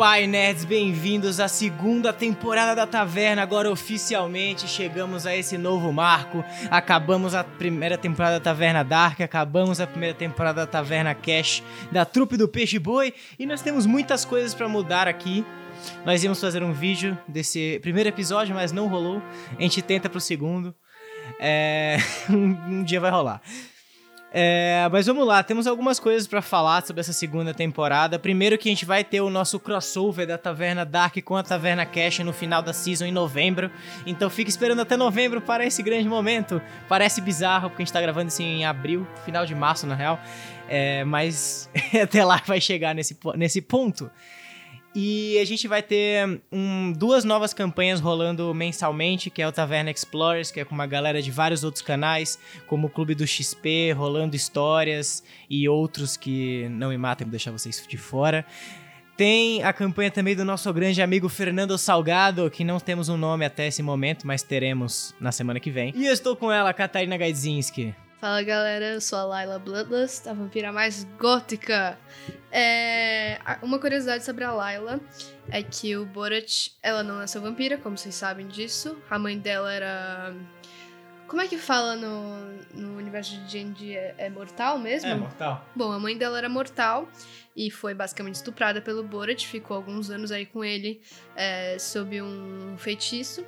pai, nerds, bem-vindos à segunda temporada da Taverna. Agora oficialmente chegamos a esse novo marco. Acabamos a primeira temporada da Taverna Dark, acabamos a primeira temporada da Taverna Cash, da trupe do Peixe Boi, e nós temos muitas coisas para mudar aqui. Nós íamos fazer um vídeo desse primeiro episódio, mas não rolou. A gente tenta pro segundo. É... um dia vai rolar. É, mas vamos lá, temos algumas coisas para falar sobre essa segunda temporada. Primeiro que a gente vai ter o nosso crossover da Taverna Dark com a Taverna Cash no final da season em novembro. Então fique esperando até novembro para esse grande momento. Parece bizarro porque a gente tá gravando isso em abril, final de março na real. É, mas até lá vai chegar nesse, nesse ponto. E a gente vai ter um, duas novas campanhas rolando mensalmente, que é o Taverna Explorers, que é com uma galera de vários outros canais, como o Clube do XP, rolando histórias e outros que não me matem, vou deixar vocês de fora. Tem a campanha também do nosso grande amigo Fernando Salgado, que não temos um nome até esse momento, mas teremos na semana que vem. E eu estou com ela, Katarina Gaidzinski. Fala galera, eu sou a Layla Bloodlust, a vampira mais gótica. É... Uma curiosidade sobre a Layla é que o Borat, ela não nasceu vampira, como vocês sabem disso. A mãe dela era. Como é que fala no, no universo de D&D? É, é mortal mesmo? É, mortal. Bom, a mãe dela era mortal e foi basicamente estuprada pelo Borat, ficou alguns anos aí com ele é, sob um feitiço.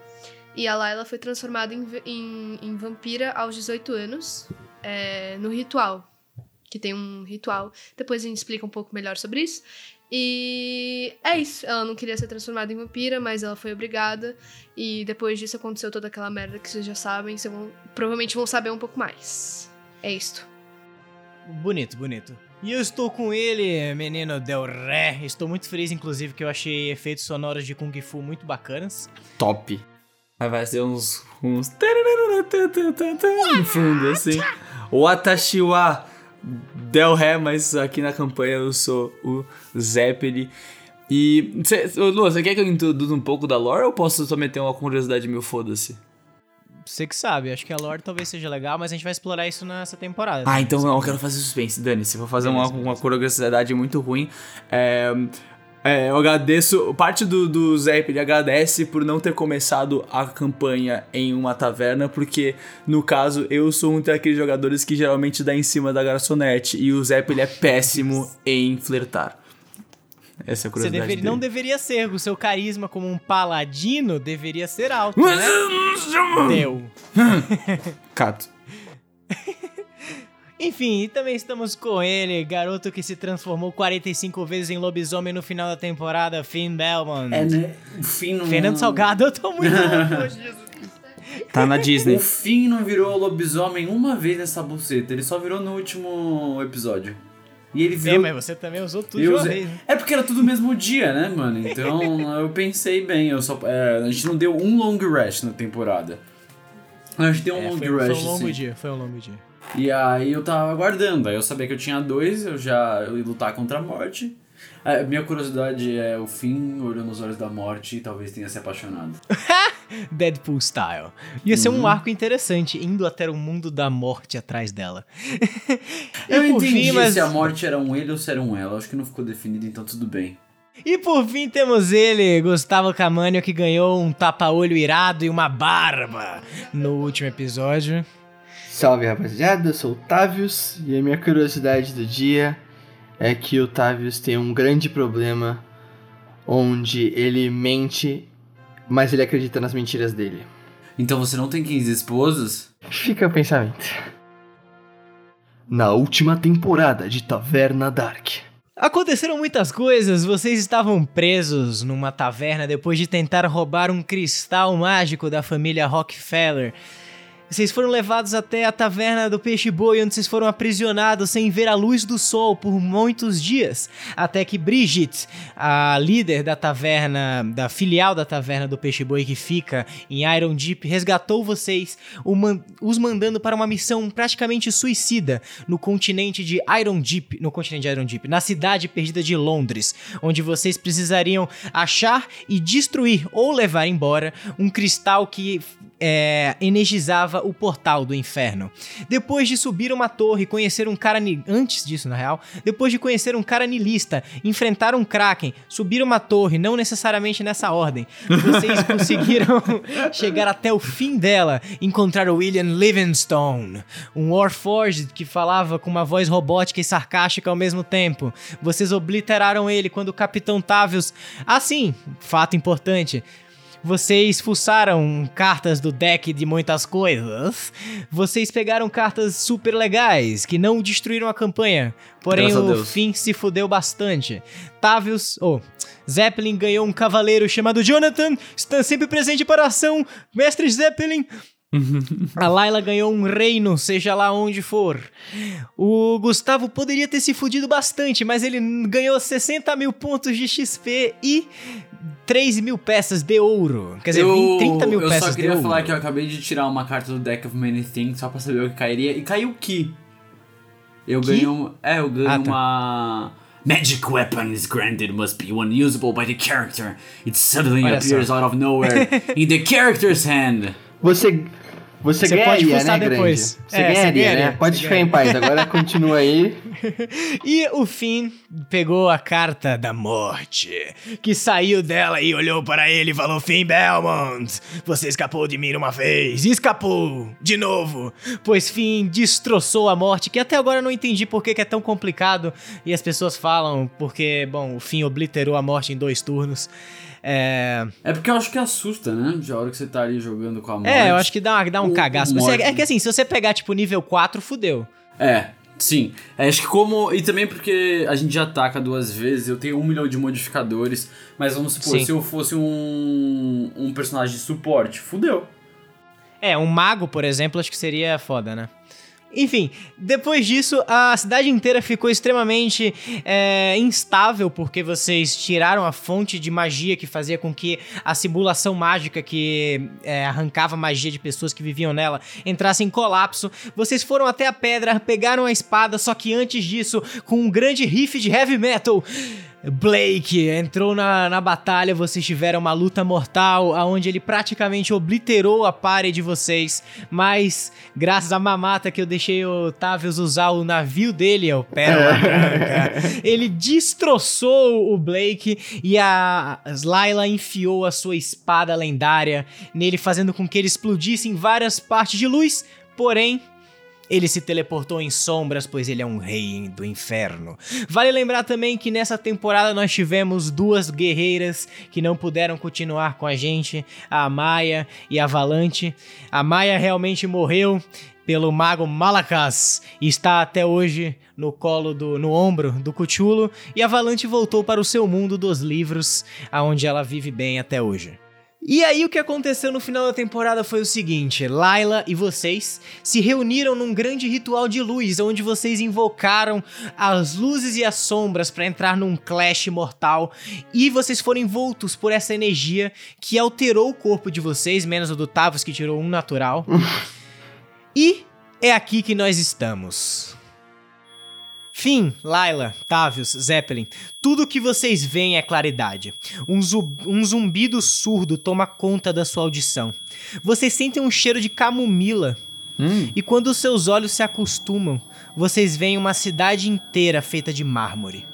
E a Layla foi transformada em, em, em vampira aos 18 anos, é, no ritual. Que tem um ritual. Depois a gente explica um pouco melhor sobre isso. E é isso. Ela não queria ser transformada em vampira, mas ela foi obrigada. E depois disso aconteceu toda aquela merda que vocês já sabem. Vocês vão, provavelmente vão saber um pouco mais. É isto. Bonito, bonito. E eu estou com ele, menino Del Ré. Estou muito feliz, inclusive, que eu achei efeitos sonoros de Kung Fu muito bacanas. Top. Aí vai ser uns. uns. no fundo, assim. O Atashiwa Del Ré, mas aqui na campanha eu sou o Zeppeli. E. Cê, Lu, você quer que eu introduza um pouco da lore ou posso só meter uma curiosidade meu foda-se? Você que sabe, acho que a lore talvez seja legal, mas a gente vai explorar isso nessa temporada. Ah, então não, eu quero fazer suspense, Dani. Se for fazer uma, uma curiosidade muito ruim. É, é, eu agradeço. Parte do, do Zé ele agradece por não ter começado a campanha em uma taverna, porque no caso eu sou um daqueles jogadores que geralmente dá em cima da garçonete e o Zé ele é péssimo em flertar. Essa é a curiosidade. Você deveria, não deveria ser, o seu carisma como um paladino deveria ser alto. Né? Deu. Cato. Enfim, e também estamos com ele, garoto que se transformou 45 vezes em lobisomem no final da temporada, Finn Belmont. É, né? O Finn não... Fernando Salgado, eu tô muito louco, Tá na Disney. O Finn não virou lobisomem uma vez nessa buceta, ele só virou no último episódio. E ele virou... É, mas você também usou tudo eu vez, né? É porque era tudo mesmo dia, né, mano? Então eu pensei bem, eu só... É, a gente não deu um long rest na temporada. A gente deu um é, long foi, rest, Foi um longo sim. dia, foi um longo dia. E aí eu tava aguardando, aí eu sabia que eu tinha dois, eu já eu ia lutar contra a morte. A minha curiosidade é o fim olhou nos olhos da morte e talvez tenha se apaixonado. Deadpool style. Ia ser um Uhum. arco interessante, indo até o mundo da morte atrás dela. Eu entendi fim, mas- se a morte era um ele ou se era um ela. Acho que não ficou definido, então tudo bem. E por fim temos ele, Gustavo Camanho, que ganhou um tapa-olho irado e uma barba no último episódio. Salve rapaziada, eu sou o Tavius e a minha curiosidade do dia é que o Tavius tem um grande problema onde ele mente, mas ele acredita nas mentiras dele. Então você não tem 15 esposas? Fica o pensamento. Na última temporada de Taverna Dark. Aconteceram muitas coisas, vocês estavam presos numa taverna depois de tentar roubar um cristal mágico da família Rockefeller. Vocês foram levados até a taverna do Peixe Boi, onde vocês foram aprisionados sem ver a luz do sol por muitos dias. Até que Brigitte, a líder da taverna, da filial da taverna do Peixe Boi que fica em Iron Deep, resgatou vocês, os mandando para uma missão praticamente suicida no continente de Iron Deep, no continente de Iron Deep, na cidade perdida de Londres, onde vocês precisariam achar e destruir ou levar embora um cristal que é, energizava o portal do inferno. Depois de subir uma torre e conhecer um cara. Antes disso, na real. Depois de conhecer um cara nilista, enfrentar um Kraken, subir uma torre, não necessariamente nessa ordem, vocês conseguiram chegar até o fim dela, encontrar o William Livingstone, um Warforged que falava com uma voz robótica e sarcástica ao mesmo tempo. Vocês obliteraram ele quando o Capitão Tavius. Ah, sim, fato importante. Vocês fuçaram cartas do deck de muitas coisas. Vocês pegaram cartas super legais que não destruíram a campanha. Porém, Graças o fim se fudeu bastante. Tavius, oh, Zeppelin ganhou um cavaleiro chamado Jonathan, está sempre presente para a ação. Mestre Zeppelin. A Layla ganhou um reino, seja lá onde for. O Gustavo poderia ter se fudido bastante, mas ele ganhou 60 mil pontos de XP e 3 mil peças de ouro. Quer dizer, eu, 20, 30 mil eu peças só queria de ouro. falar que eu acabei de tirar uma carta do Deck of Many Things só pra saber o que cairia. E caiu Ki. Eu Ki? ganhei um, É, eu ganhei Ah, tá. uma. Magic weapon is granted must be one usable by the character. It suddenly Olha appears só. out of nowhere in the character's hand. Você. Você, Você ganharia, pode fuçar né, depois. Grande? Você É, você ganharia, ganharia, né? Pode ficar em paz. Agora continua aí. E o Finn pegou a carta da morte, que saiu dela e olhou para ele e falou: Finn Belmont, você escapou de mim uma vez, e escapou de novo, pois Finn destroçou a morte, que até agora eu não entendi por que, que é tão complicado, e as pessoas falam porque, bom, o Finn obliterou a morte em dois turnos. É, É porque eu acho que assusta, né? De hora que você tá ali jogando com a morte. é eu acho que dá, dá um O- cagaço. Você- morte- é que assim, se você pegar tipo nível 4, fudeu. É, sim. É, acho que como. E também porque a gente já ataca duas vezes, eu tenho um milhão de modificadores, mas vamos supor, Sim. se eu fosse um, um personagem de suporte, fudeu. É, um mago, por exemplo, acho que seria foda, né? Enfim, depois disso, a cidade inteira ficou extremamente é, instável porque vocês tiraram a fonte de magia que fazia com que a simulação mágica que é, arrancava magia de pessoas que viviam nela entrasse em colapso. Vocês foram até a pedra, pegaram a espada, só que antes disso, com um grande riff de heavy metal, Blake entrou na, na batalha, vocês tiveram uma luta mortal, onde ele praticamente obliterou a party de vocês, mas graças à mamata que eu deixei o Tavius usar o navio dele, o Pérola Branca, ele destroçou o Blake e a Layla enfiou a sua espada lendária nele, fazendo com que ele explodisse em várias partes de luz, porém... Ele se teleportou em sombras, pois ele é um rei do inferno. Vale lembrar também que nessa temporada nós tivemos duas guerreiras que não puderam continuar com a gente, a Maia e a Valante. A Maia realmente morreu pelo mago Malakas e está até hoje no colo do no ombro do Cthulhu e a Valante voltou para o seu mundo dos livros, aonde ela vive bem até hoje. E aí o que aconteceu no final da temporada foi o seguinte, Layla e vocês se reuniram num grande ritual de luz, onde vocês invocaram as luzes e as sombras para entrar num clash mortal, e vocês foram envoltos por essa energia que alterou o corpo de vocês, menos o do Tavos que tirou um natural. e é aqui que nós estamos. Fim, Layla, Tavius, Zeppelin, tudo que vocês veem é claridade. Um, zu- um zumbido surdo toma conta da sua audição. Vocês sentem um cheiro de camomila. E quando seus olhos se acostumam, vocês veem uma cidade inteira feita de mármore.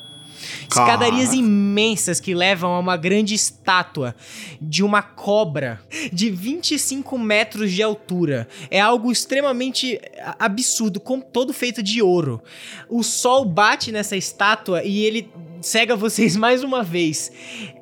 Escadarias imensas que levam a uma grande estátua de uma cobra de 25 metros de altura. É algo extremamente a- absurdo, todo feito de ouro. O sol bate nessa estátua e ele cega vocês mais uma vez.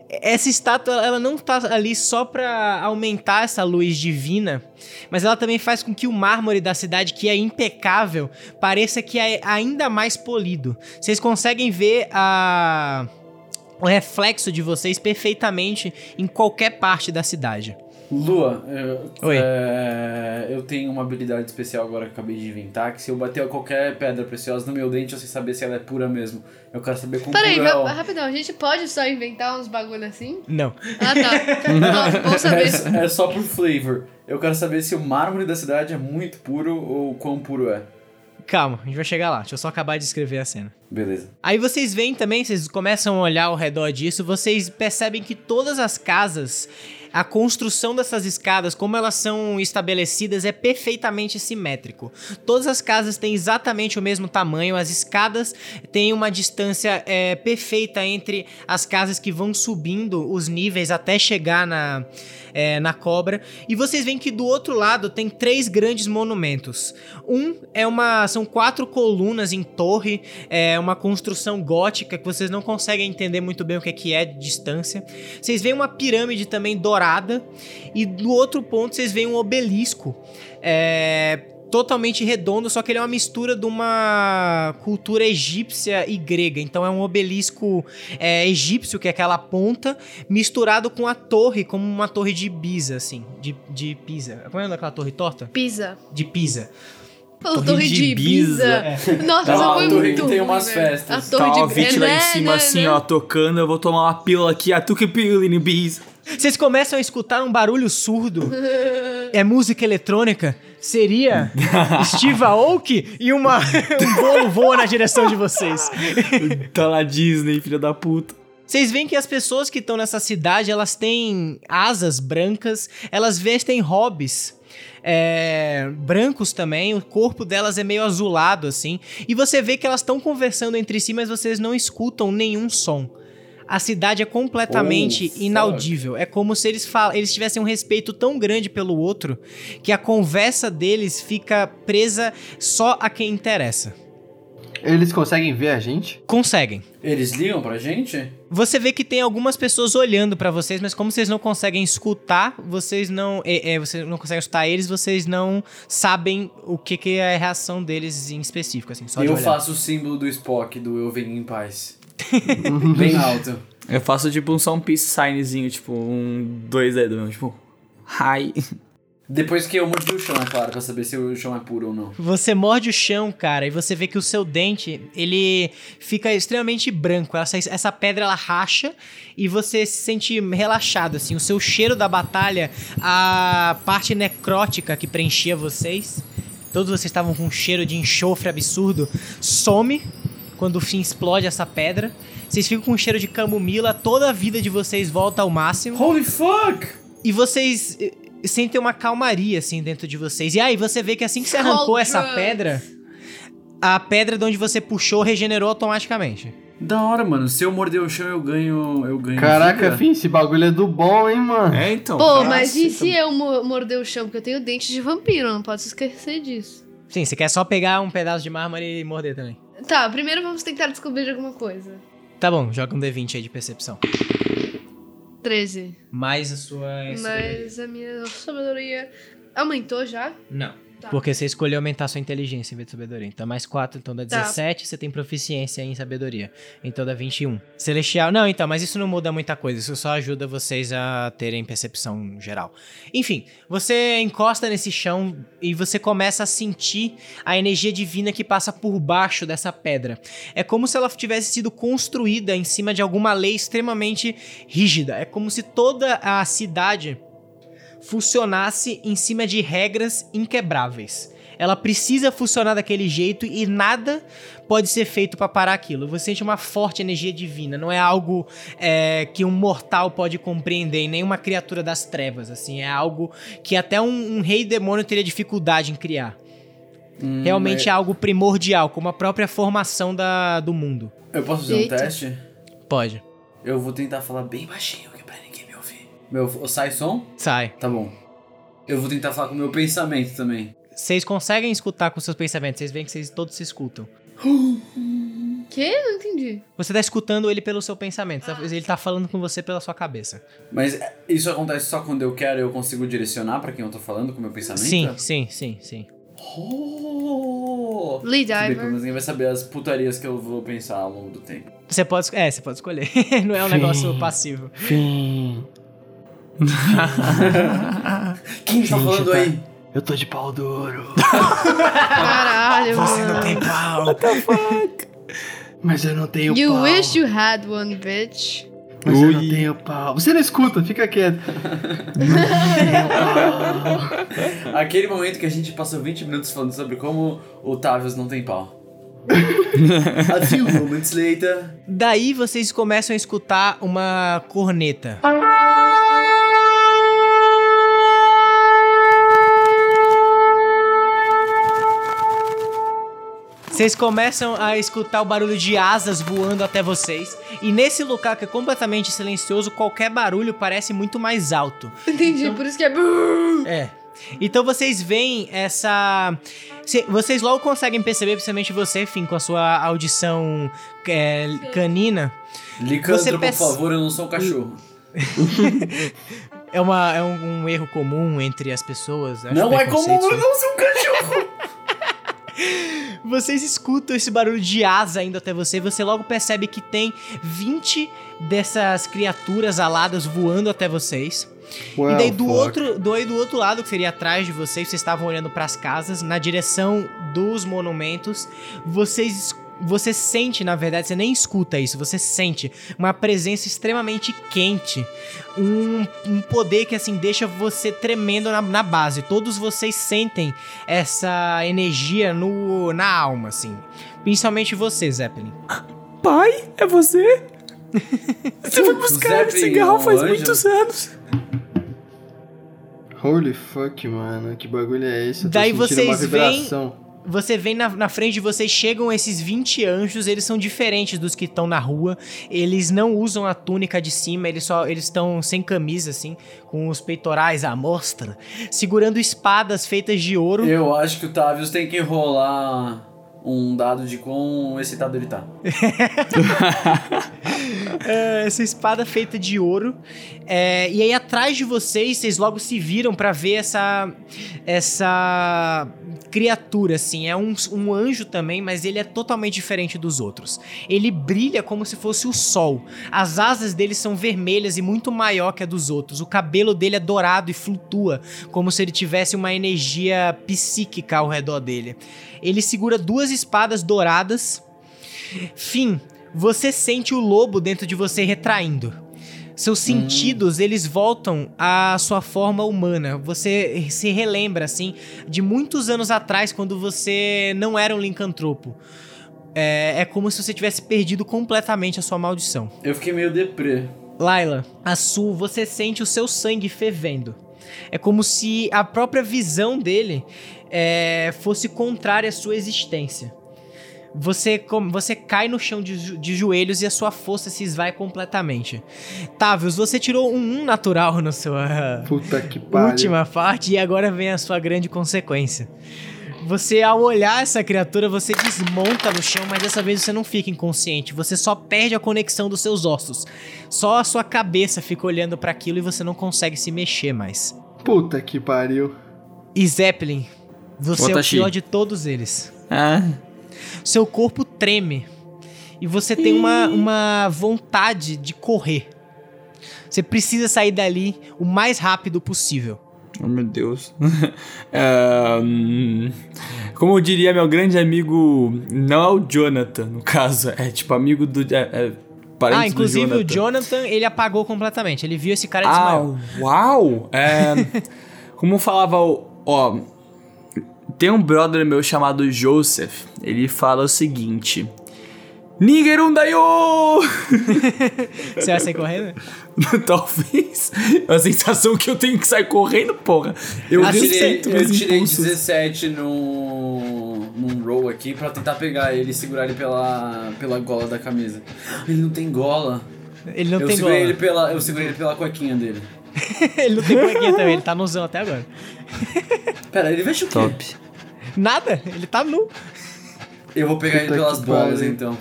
Essa estátua, ela não tá ali só pra aumentar essa luz divina, mas ela também faz com que o mármore da cidade, que é impecável, pareça que é ainda mais polido. Vocês conseguem ver a o reflexo de vocês perfeitamente em qualquer parte da cidade. Lua, eu, Oi. é, eu tenho uma habilidade especial agora que eu acabei de inventar, que se eu bater qualquer pedra preciosa no meu dente, eu sei saber se ela é pura mesmo. Eu quero saber como Peraí, ela- rapidão, a gente pode só inventar uns bagulho assim? Não. Ah, tá. Bom saber. É, é só por flavor. Eu quero saber se o mármore da cidade é muito puro ou quão puro é. Calma, a gente vai chegar lá. Deixa eu só acabar de escrever a cena. Beleza. Aí vocês veem também, vocês começam a olhar ao redor disso, vocês percebem que todas as casas a construção dessas escadas, como elas são estabelecidas, é perfeitamente simétrico. Todas as casas têm exatamente o mesmo tamanho, as escadas têm uma distância é, perfeita entre as casas que vão subindo os níveis até chegar na, é, na cobra. E vocês veem que do outro lado tem três grandes monumentos. Um é uma. são quatro colunas em torre, é uma construção gótica que vocês não conseguem entender muito bem o que é, que é distância. Vocês veem uma pirâmide também dourada. E do outro ponto vocês veem um obelisco. É, totalmente redondo, só que ele é uma mistura de uma cultura egípcia e grega. Então é um obelisco é, egípcio, que é aquela ponta, misturado com a torre, como uma torre de Pisa, assim. De, de Pisa. Como é daquela torre torta? Pisa. De Pisa. Falou torre, de Ibiza. Nossa, É essa uma foi torre muito que tem umas festas. A Tá torre uma de Vit lá em É, cima, né, assim, né? ó, tocando. Eu vou tomar uma pílula aqui. A tuque pílula in bis. Vocês começam a escutar um barulho surdo. É música eletrônica. Seria Steve Aoki e uma, um bolo voa na direção de vocês. Tá na Disney, filha da puta. Vocês veem que as pessoas que estão nessa cidade, elas têm asas brancas, elas vestem hobbies é, brancos também, o corpo delas é meio azulado assim, e você vê que elas estão conversando entre si, mas vocês não escutam nenhum som. A cidade é completamente Oh, fuck. inaudível. É como se eles, fal- eles tivessem um respeito tão grande pelo outro que a conversa deles fica presa só a quem interessa. Eles conseguem ver a gente? Conseguem. Eles ligam pra gente? Você vê que tem algumas pessoas olhando pra vocês, mas como vocês não conseguem escutar, vocês não, é, é, vocês não conseguem escutar eles, vocês não sabem o que, que é a reação deles em específico, assim, só de eu olhar. faço o símbolo do Spock, do Eu Venho em Paz. Bem alto. Eu faço tipo um São Peace signzinho, tipo um dois dedos, mesmo, tipo. Hi. Depois que eu mordi o chão, é claro, pra saber se o chão é puro ou não. Você morde o chão, cara, e você vê que o seu dente, ele fica extremamente branco. Essa, essa pedra, ela racha e você se sente relaxado, assim. O seu cheiro da batalha, a parte necrótica que preenchia vocês, todos vocês estavam com um cheiro de enxofre absurdo, some quando o fim explode essa pedra. Vocês ficam com um cheiro de camomila, toda a vida de vocês volta ao máximo. Holy fuck! E vocês eh, sentem uma calmaria, assim, dentro de vocês. E aí, você vê que assim que você arrancou essa pedra, a pedra de onde você puxou regenerou automaticamente. Da hora, mano. Se eu morder o chão, eu ganho. Eu ganho. Caraca, vida. fim, esse bagulho é do bom, hein, mano? É, então. Pô, mas e você se eu mo- morder o chão? Porque eu tenho dente de vampiro, não pode se esquecer disso. Sim, você quer só pegar um pedaço de mármore e morder também. Tá, primeiro vamos tentar descobrir alguma coisa. Tá bom, joga um D20 aí de percepção. 13. Mais a sua. Mas a minha sabedoria aumentou já? Não. Tá. Porque você escolheu aumentar sua inteligência em vez de sabedoria. Então, mais 4, então dá Tá. 17, você tem proficiência em sabedoria. Então dá 21. Celestial. Não, então, mas isso não muda muita coisa. Isso só ajuda vocês a terem percepção geral. Enfim, você encosta nesse chão e você começa a sentir a energia divina que passa por baixo dessa pedra. É como se ela tivesse sido construída em cima de alguma lei extremamente rígida. É como se toda a cidade funcionasse em cima de regras inquebráveis. Ela precisa funcionar daquele jeito e nada pode ser feito pra parar aquilo. Você sente uma forte energia divina, não é algo é, que um mortal pode compreender, e nem uma criatura das trevas, assim, é algo que até um, um rei demônio teria dificuldade em criar. Hum, Realmente é é- algo primordial, como a própria formação da, do mundo. Eu posso fazer Eita. um teste? Pode. Eu vou tentar falar bem baixinho, Meu, sai som? Sai. Tá bom. Eu vou tentar falar com o meu pensamento também. Vocês conseguem escutar com seus pensamentos, vocês veem que vocês todos se escutam. Que? Não entendi. Você tá escutando ele pelo seu pensamento, tá- ele tá falando com você pela sua cabeça. Mas é, isso acontece só quando eu quero e eu consigo direcionar pra quem eu tô falando com o meu pensamento? Sim, sim, sim, sim. Oh! Lee pelo Diver. menos ninguém vai saber as putarias que eu vou pensar ao longo do tempo. Você pode, é, você pode escolher. Não é um Sim. negócio passivo. Fim. Quem tá Gente, falando tá- aí? Eu tô de pau duro. Caralho, mano. tem pau. Mas eu não tenho You pau. wish you had one, bitch. Mas eu não Ui. tenho pau. Você não escuta, fica quieto. Aquele momento que a gente passou 20 minutos falando sobre como o Tavius não tem pau. A few moments later. Daí vocês começam a escutar uma corneta. Vocês começam a escutar o barulho de asas voando até vocês. E nesse lugar que é completamente silencioso, qualquer barulho parece muito mais alto. Entendi, por isso que é. É. Então vocês veem essa. cê- Vocês logo conseguem perceber, principalmente você, Fim, com a sua audição é, canina. Licandro, Você por perce- favor, eu não sou um cachorro. É, uma, é um, um erro comum entre as pessoas. acho não é comum eu não ser um cachorro. Vocês escutam esse barulho de asa indo até você, você logo percebe que tem 20 dessas criaturas aladas voando até vocês. Well, e daí do fuck. outro, do, aí do outro lado, que seria atrás de vocês, vocês estavam olhando para as casas, na direção dos monumentos, vocês es- você sente, na verdade, você nem escuta isso, você sente uma presença extremamente quente, um, um poder que assim deixa você tremendo na, na base. Todos vocês sentem essa energia no, na alma, assim. Principalmente você, Zeppelin. Pai, é você? Você foi buscar Zeppelin esse cigarro faz anjo? muitos anos. Holy fuck, mano. Que bagulho é esse? Eu tô Daí vocês uma veem-. Você vem na, na frente de vocês, chegam esses 20 anjos, eles são diferentes dos que estão na rua. Eles não usam a túnica de cima, eles só eles estão sem camisa, assim, com os peitorais à mostra, segurando espadas feitas de ouro. Eu acho que o Tavius tem que rolar um dado de quão excitado ele tá. É, essa espada feita de ouro. É, e aí atrás de vocês, vocês logo se viram pra ver essa essa criatura, assim. É um, um anjo também, mas ele é totalmente diferente dos outros. Ele brilha como se fosse o sol. As asas dele são vermelhas e muito maior que a dos outros. O cabelo dele é dourado e flutua, como se ele tivesse uma energia psíquica ao redor dele. Ele segura duas espadas douradas. Fim, você sente o lobo dentro de você retraindo. Seus sentidos, eles voltam à sua forma humana. Você se relembra, assim, de muitos anos atrás, quando você não era um lincantropo. É, é como se você tivesse perdido completamente a sua maldição. Eu fiquei meio deprê. Laila, a Su, você sente o seu sangue fervendo. É como se a própria visão dele é, fosse contrária à sua existência. Você, você cai no chão de, jo- de joelhos e a sua força se esvai completamente. Tavius, você tirou um 1 natural na sua Puta que pariu. última parte e agora vem a sua grande consequência. Você, ao olhar essa criatura, você desmonta no chão, mas dessa vez você não fica inconsciente. Você só perde a conexão dos seus ossos. Só a sua cabeça fica olhando pra aquilo e você não consegue se mexer mais. Puta que pariu. E Zeppelin, você é o pior de todos eles. Ah, Seu corpo treme. E você tem uma, uma vontade de correr. Você precisa sair dali o mais rápido possível. oh meu Deus. Ah, como diria meu grande amigo, não é o Jonathan, no caso, é tipo amigo do. É, é ah, inclusive do o Jonathan, ele apagou completamente. Ele viu esse cara e Ah, desmaiou. uau! É, como falava o. Ó, tem um brother meu chamado Joseph. Ele fala o seguinte: Nigerun Dayo! Você vai sair correndo? Talvez. É a sensação que eu tenho que sair correndo, porra. Eu Eu tirei, eu tirei impulsos. 17 num, num roll aqui pra tentar pegar ele e segurar ele pela, pela gola da camisa. Ele não tem gola. Ele não eu, tem segurei gola. ele pela, eu segurei ele pela cuequinha dele. ele não tem cuequinha também, ele tá nuzão até agora. Pera, ele veste o quê? Top. Nada, ele tá nu. Eu vou pegar ele Puta pelas que bolas pariu. então.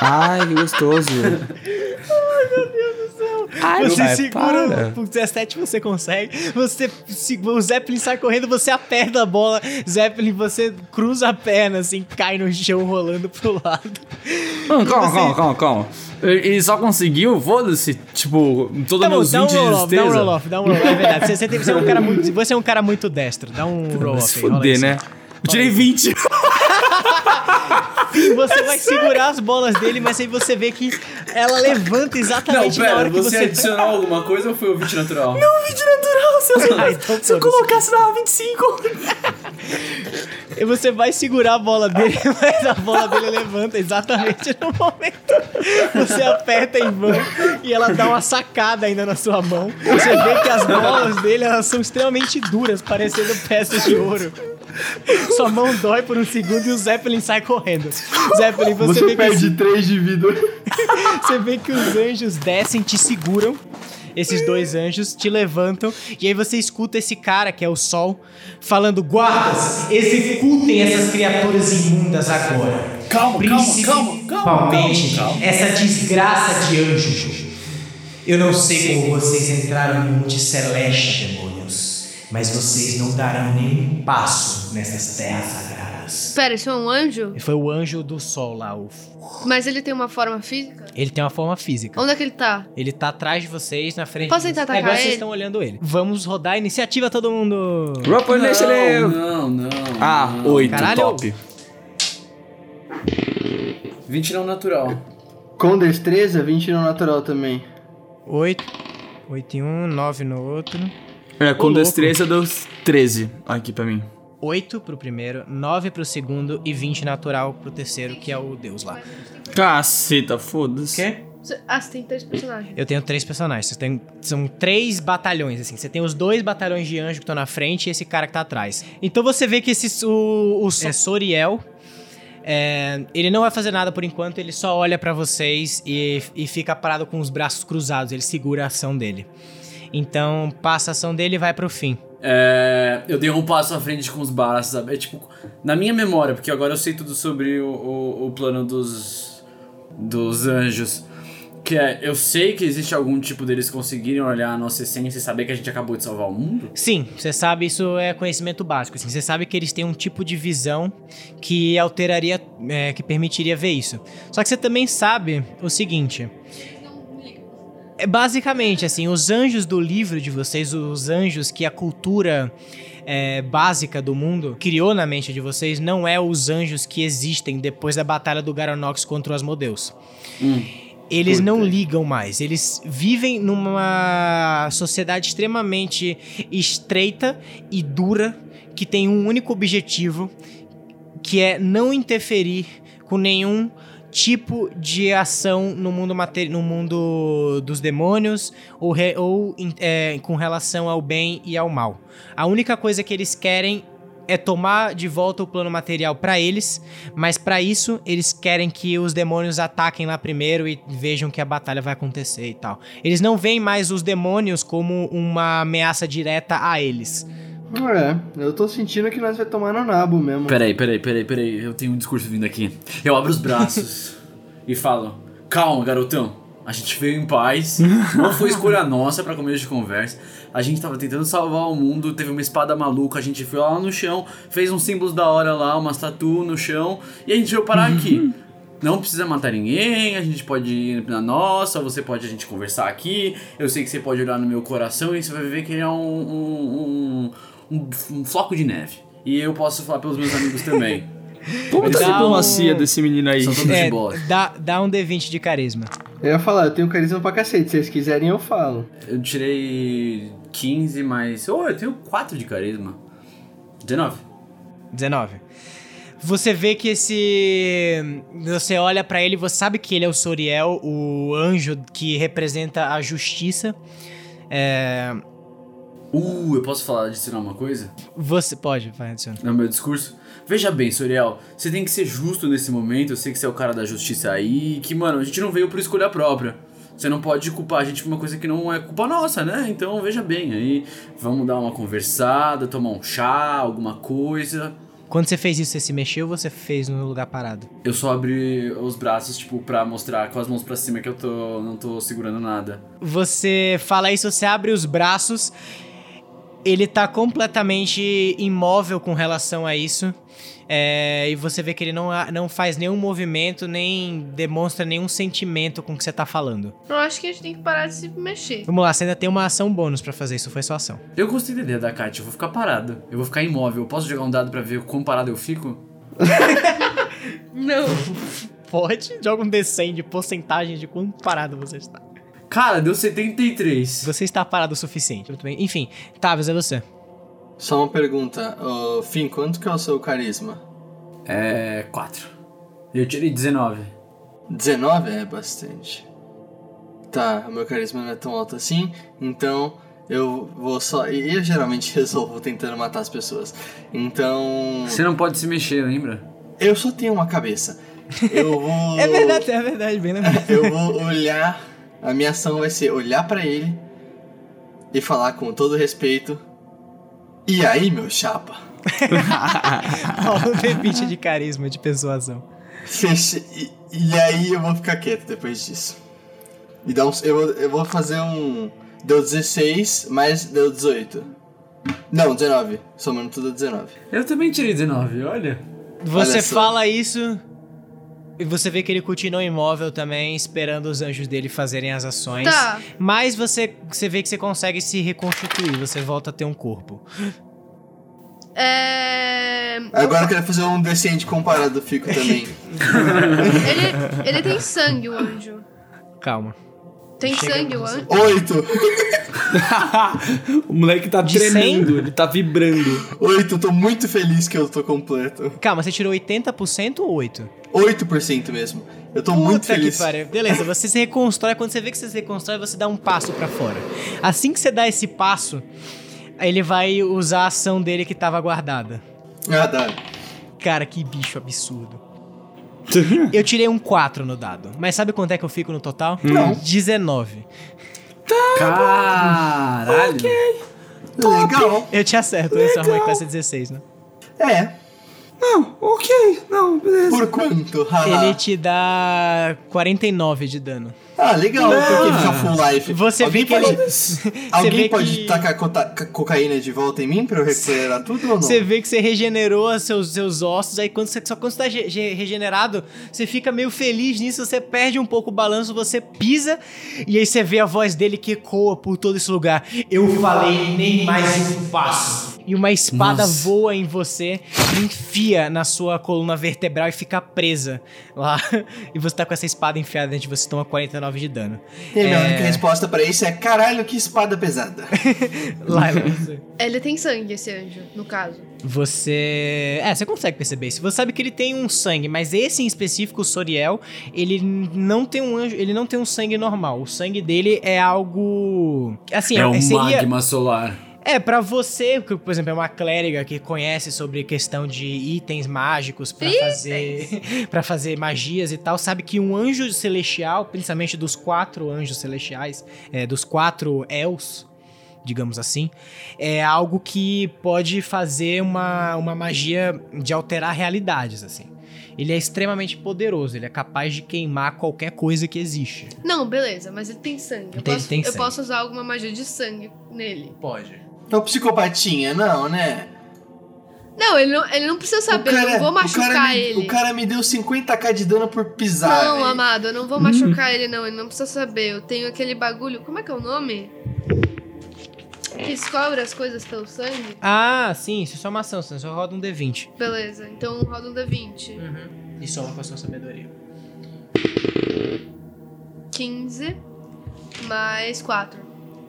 Ai, que gostoso. Ai, Você pai, segura para. pro 17 você consegue. Você se- o Zeppelin sai correndo, você aperta a bola. Zeppelin, você cruza a perna assim, cai no chão rolando pro lado. Não, calma, Você- calma, calma, calma. Ele só conseguiu, foda-se, tipo, todos Tá bom, meus dá um 20 de roll off, dá um tristeza. roll off, dá um roll off. É verdade. Você, você tem- você é um cara muito, você é um cara muito destro. Dá um roll Vai off. se fuder, né? Eu tirei 20. E você vai segurar as bolas dele, mas aí você vê que ela levanta Não, exatamente na pera, hora que você você. adicionou alguma coisa ou foi o 20 natural? Não, 20 natural. Se eu, Ah, então se eu colocasse, dava 25. E você vai segurar a bola dele, mas a bola dele levanta exatamente no momento. Você aperta em vão e ela dá uma sacada ainda na sua mão. Você vê que as bolas dele elas são extremamente duras, parecendo peças de ouro. Sua mão dói por um segundo e o Zeppelin sai correndo. Zeppelin, você, Você, vê que perde 3 de vida. você vê que os anjos descem, te seguram. Esses dois anjos te levantam e aí você escuta esse cara, que é o Sol, falando: Guardas, executem essas criaturas imundas agora. Calma, calma, calma, calma, essa desgraça de anjos. Eu não sei como vocês entraram no Monte Celeste, demônios, mas vocês não darão nenhum passo nessas terras sagradas. Pera, isso é um anjo? Foi o anjo do Sol lá, o... Mas ele tem uma forma física? ele tem uma forma física. Onde é que ele tá? Ele tá atrás de vocês, na frente Posso de tentar vocês. É, atacar Agora vocês ele? estão olhando ele. Vamos rodar a iniciativa, todo mundo. Roll Initiative! Não, não. Ah, não. 8, Caralho. top. 20 não natural. Com destreza, 20 no natural também. 8. 8 em um, 9 no outro. É, com Ô, louco. destreza deu 13 aqui pra mim. 8 pro primeiro, 9 pro segundo e 20 natural pro terceiro, que é o deus lá. Caceta, foda-se. Quê? Ah, você tem três personagens. Eu tenho três personagens. Você tem, são três batalhões, assim. Você tem os dois batalhões de anjo que estão na frente e esse cara que tá atrás. Então você vê que esse, o, o é, Soriel. é, ele não vai fazer nada por enquanto, ele só olha pra vocês e, e fica parado com os braços cruzados. Ele segura a ação dele. Então passa a ação dele e vai pro fim. É, eu dei um passo à frente com os braços, sabe? É tipo, na minha memória, porque agora eu sei tudo sobre o, o, o plano dos, dos anjos. Que é, eu sei que existe algum tipo deles conseguirem olhar a nossa essência e saber que a gente acabou de salvar o mundo. Sim, você sabe, isso é conhecimento básico. Assim, você sabe que eles têm um tipo de visão que alteraria, é, que permitiria ver isso. Só que você também sabe o seguinte. É basicamente assim, os anjos do livro de vocês, os anjos que a cultura é, básica do mundo criou na mente de vocês, não é os anjos que existem depois da batalha do Garanox contra os Asmodeus. Eles não ligam mais. Eles vivem numa sociedade extremamente estreita e dura que tem um único objetivo, que é não interferir com nenhum tipo de ação no mundo materi no mundo dos demônios ou, re- ou é, com relação ao bem e ao mal. A única coisa que eles querem é tomar de volta o plano material pra eles, mas pra isso eles querem que os demônios ataquem lá primeiro e vejam que a batalha vai acontecer e tal. Eles não veem mais os demônios como uma ameaça direta a eles. É, eu tô sentindo que nós vai tomar no nabo mesmo. Peraí, peraí, peraí, peraí. Eu tenho um discurso vindo aqui. Eu abro os braços e falo: Calma, garotão. A gente veio em paz. Não foi escolha nossa pra começo de conversa. A gente tava tentando salvar o mundo. Teve uma espada maluca. A gente foi lá no chão, fez uns símbolos da hora lá, uma tatu no chão. E a gente veio parar aqui. Não precisa matar ninguém, a gente pode ir na nossa, você pode a gente conversar aqui. Eu sei que você pode olhar no meu coração e você vai ver que ele é um, um, um, um, um floco de neve. E eu posso falar pelos meus amigos também. Como tá a Dá diplomacia um- desse menino aí? São todos É, de bola. dá, dá um D20 de carisma. Eu ia falar, eu tenho carisma pra cacete. Se vocês quiserem, eu falo. Eu tirei 15, mas. Oh, eu tenho 4 de carisma. 19. 19. Você vê que esse. Você olha pra ele, você sabe que ele é o Soriel, o anjo que representa a justiça. É, Uh, eu posso falar adicionar uma coisa? Você pode, vai adicionar. No meu discurso? Veja bem, Soriel, você tem que ser justo nesse momento. Eu sei que você é o cara da justiça aí. Que, mano, a gente não veio por escolha própria. Você não pode culpar a gente por uma coisa que não é culpa nossa, né? Então veja bem, aí vamos dar uma conversada, tomar um chá, alguma coisa. Quando você fez isso, você se mexeu ou você fez no lugar parado? Eu só abri os braços, tipo, pra mostrar com as mãos pra cima que eu tô, não tô segurando nada. Você fala isso, você abre os braços. Ele tá completamente imóvel com relação a isso. É, e você vê que ele não, não faz nenhum movimento, nem demonstra nenhum sentimento com o que você tá falando. Eu acho que a gente tem que parar de se mexer. Vamos lá, você ainda tem uma ação bônus pra fazer, isso foi sua ação. Eu gostei da ideia da Kátia, eu vou ficar parado. Eu vou ficar imóvel. Eu posso jogar um dado pra ver quão parado eu fico? Não. Pode? Joga um D100 de porcentagem de quão parado você está. Cara, deu 73. Você está parado o suficiente. Muito bem. Enfim, Tavius, é você. Só uma pergunta. Ô, Fim, quanto que é o seu carisma? É. 4. Eu tirei 19. 19 é bastante. Tá, o meu carisma não é tão alto assim, então eu vou só. E eu geralmente resolvo tentando matar as pessoas. Então. Você não pode se mexer, lembra? Eu só tenho uma cabeça. Eu vou. É verdade, é verdade, bem lembrado. Eu vou olhar. A minha ação vai ser olhar pra ele e falar com todo respeito. E aí, meu chapa? Um D20 de carisma, de persuasão. Feche. E, e aí eu vou ficar quieto depois disso. E dá uns, eu, vou- eu vou fazer um. Deu 16, mas deu 18. Não, 19. Somando tudo 19. Eu também tirei 19, olha. Você Olha fala isso e você vê que ele continua imóvel também, esperando os anjos dele fazerem as ações. Tá. Mas você, você vê que você consegue se reconstituir, você volta a ter um corpo. É... Agora eu quero fazer um descende comparado, fico também. Ele, ele tem sangue, o anjo. Calma. Tem Chega sangue, pra o você. anjo. 8! o moleque tá De tremendo, ele tá vibrando. 8, tô muito feliz que eu tô completo. Calma, você tirou 80% ou 8? 8% mesmo. Eu tô muito Puta que feliz. pariu. Beleza, você se reconstrói. Quando você vê que você se reconstrói, você dá um passo pra fora. Assim que você dá esse passo, ele vai usar a ação dele que tava guardada. Ah, dá. Cara, que bicho absurdo. Eu tirei um 4 no dado. Mas sabe quanto é que eu fico no total? Não. 19. Caralho. Legal. Eu te acerto, esse arma que vai ser 16, né? É. Não, ok, não, beleza. Por quanto? Ele te dá 49 de dano. Ah, legal, porque ele tá full life. Você Alguém vê que pode, ele. Alguém pode que- tacar cocaína de volta em mim pra eu recuperar tudo ou não? Você vê que você regenerou seus, seus ossos, aí quando você, só quando você tá ge- ge- regenerado, você fica meio feliz nisso, você perde um pouco o balanço, você pisa, e aí você vê a voz dele que ecoa por todo esse lugar. Eu falei nem mais um passo. E uma espada Nossa. voa em você, enfia na sua coluna vertebral e fica presa lá. E você tá com essa espada enfiada dentro de você, toma 49 de dano. E a minha É. única resposta pra isso é: caralho, que espada pesada. Laila, você. Ele tem sangue, esse anjo, no caso. Você. É, você consegue perceber isso. Você sabe que ele tem um sangue, mas esse em específico, o Soriel, ele não tem um anjo, ele não tem um sangue normal. O sangue dele é algo. Assim, É um seria. magma solar. É, pra você, que, por exemplo, é uma clériga que conhece sobre questão de itens mágicos pra fazer para fazer magias e tal, sabe que um anjo celestial, principalmente dos quatro anjos celestiais, é, dos quatro Els, digamos assim, é algo que pode fazer uma, uma magia de alterar realidades, assim. Ele é extremamente poderoso, ele é capaz de queimar qualquer coisa que existe. Não, beleza, mas ele tem sangue. Eu, Tem- posso, tem eu sangue. posso usar alguma magia de sangue nele. Pode. É o psicopatinha, não, né? Não, ele não, ele não precisa saber, eu não vou o machucar cara me, ele. O cara me deu 50k de dano por pisar. Não, velho. amado, eu não vou machucar ele, não. Ele não precisa saber. Eu tenho aquele bagulho. Como é que é o nome? Que descobre as coisas pelo sangue? Ah, sim, isso é só uma ação, você só roda um D20. Beleza, então roda um D20. Uhum. E soma com a sua sabedoria. 15 mais 4.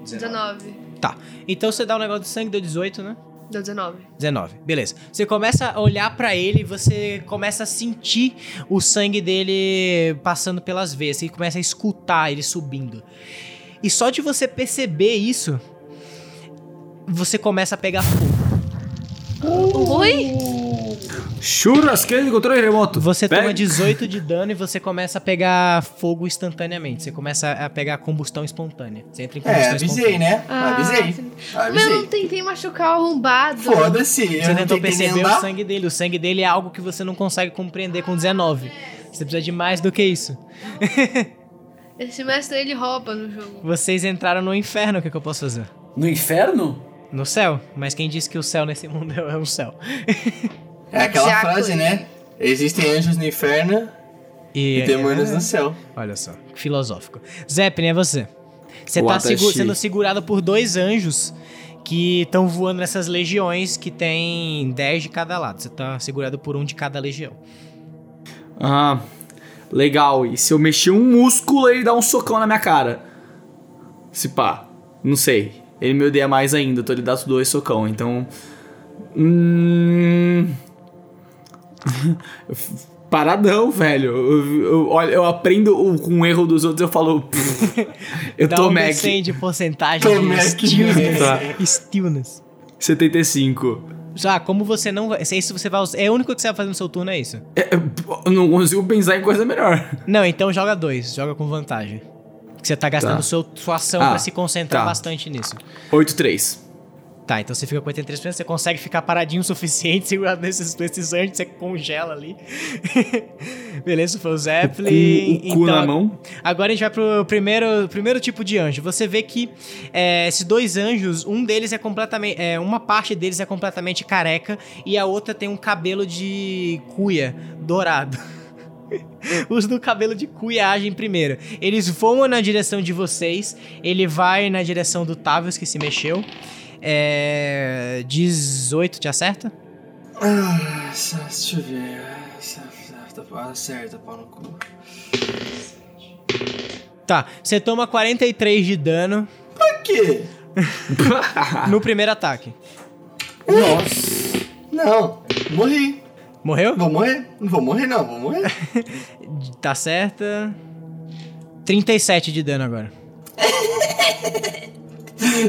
19. Tá. Então você dá um negócio de sangue, deu 18, né? Deu 19. 19. Beleza. Você começa a olhar pra ele e você começa a sentir o sangue dele passando pelas veias. Você começa a escutar ele subindo. E só de você perceber isso, você começa a pegar fogo. Oi? Churrasqueiro de controle remoto. Você Pega- toma 18 de dano e você começa a pegar fogo instantaneamente. Você começa a pegar combustão espontânea. Você entra em combustão É, avisei, espontânea. né? Ah, avisei. Mas eu não tentei machucar o arrombado. Foda-se, Você não tentou perceber o sangue dele. O sangue dele é algo que você não consegue compreender com 19. Você precisa de mais do que isso. Esse mestre ele rouba no jogo. Vocês entraram no inferno, o que, que eu posso fazer? No inferno? No céu? Mas quem disse que o céu nesse mundo é um céu? É aquela Jaco, frase, né? Existem anjos no inferno E, e demônios é, no céu. Olha só, que filosófico. Zeppelin, é você. Você tá Watashi. segu- sendo segurado por dois anjos que estão voando nessas legiões que tem 10 de cada lado. Você tá segurado por um de cada legião. Ah, legal. E se eu mexer um músculo, ele dá um socão na minha cara? Se pá, não sei. ele me odeia mais ainda. Eu tô lhe dando dois socão, então. Hum. Paradão, velho. Eu, eu, eu aprendo o- com o erro dos outros eu falo. "Pff, eu Dá tô um Mac. D100 de porcentagem Tô de Mac. stillness. Tá. Stillness. 75. Já, como você não vai. Isso você vai usar. É o único que você vai fazer no seu turno, é isso. É, eu não consigo pensar em coisa melhor. Não, então joga dois, joga com vantagem. Porque você tá gastando Tá. seu, sua ação Ah, pra se concentrar tá. bastante nisso. 8-3. Tá, então você fica com 83%, você consegue ficar paradinho o suficiente, segurado nesses, antes, você congela ali. Beleza, foi o Zeppelin. Com o cu na mão. Agora a gente vai pro primeiro, primeiro tipo de anjo. Você vê que é, esses dois anjos, um deles é completamente. É, uma parte deles é completamente careca e a outra tem um cabelo de cuia dourado. Os do cabelo de cuia agem primeiro. Eles voam na direção de vocês. Ele vai na direção do Tavius, que se mexeu. É. 18, te acerta? Ah, deixa eu ver. Acerta, pau no cu. Tá, você toma 43 de dano Pra quê? no primeiro ataque. Nossa. Não, morri. Morreu? Vou morrer? Não vou morrer, não, vou morrer. Tá certa. 37 de dano agora.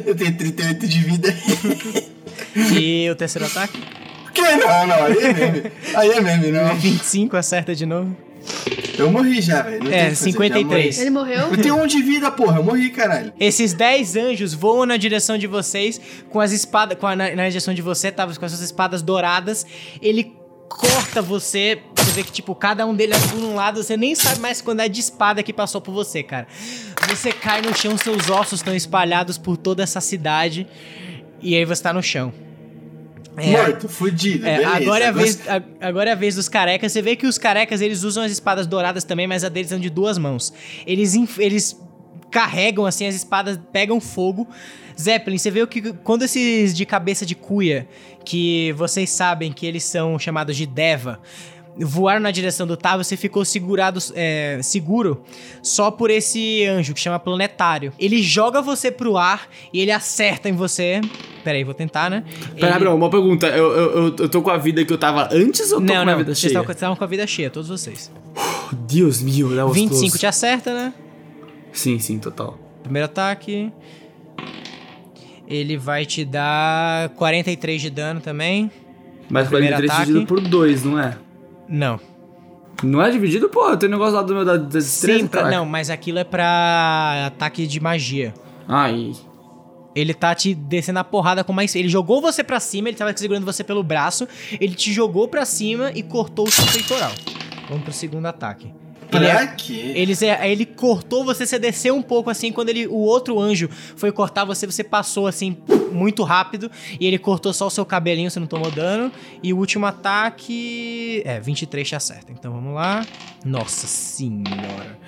Eu tenho 38 de vida. E o terceiro ataque? Que? Não, não, aí é meme. Aí é meme, não. 25 acerta de novo. Eu morri já, velho. É, tem o que fazer, 53. já Ele morreu? Eu tenho um de vida, porra. Eu morri, caralho. Esses 10 anjos voam na direção de vocês com as espadas. Com a, na, na direção de você, tava com essas espadas douradas. Ele corta você. Você vê que, tipo, cada um deles é por um lado. Você nem sabe mais quando é de espada que passou por você, cara. Você cai no chão, seus ossos estão espalhados por toda essa cidade. E aí você tá no chão. É, Morto, fudido. É, beleza. agora, é a vez, a- agora é a vez dos carecas. Você vê que os carecas eles usam as espadas douradas também, mas a deles são de duas mãos. Eles, eles carregam assim as espadas, pegam fogo. Zeppelin, você vê que quando esses de cabeça de cuia, que vocês sabem que eles são chamados de Deva, voaram na direção do Tavo, você ficou segurado, é, seguro só por esse anjo que chama Planetário. Ele joga você pro ar e ele acerta em você. Peraí, vou tentar, né? Pera, Ele- Bruno, uma pergunta. Eu, eu, eu, tô com a vida que eu tava antes ou tô não, com a não, vida vocês cheia? estavam estavam com a vida cheia, todos vocês. Deus meu, was 25 close. te acerta, né? Sim, sim, total. Primeiro ataque. Ele vai te dar 43 de dano também. Mas Primeiro 43 ataque. dividido por 2, não é? Não. Não é dividido? Pô, tem um negócio lá do meu da da Sim, pra- não, mas aquilo é pra ataque de magia. Ai. Ele tá te descendo a porrada com mais. Ele jogou você pra cima, ele tava segurando você pelo braço. Ele te jogou pra cima e cortou o seu peitoral. Vamos pro segundo ataque. Ele é- Pra quê? Eles, é, ele cortou você, você desceu um pouco assim, quando ele, o outro anjo foi cortar você, você passou assim, muito rápido, e ele cortou só o seu cabelinho, você não tomou dano, e o último ataque, é, 23 te acerta, então vamos lá, nossa senhora.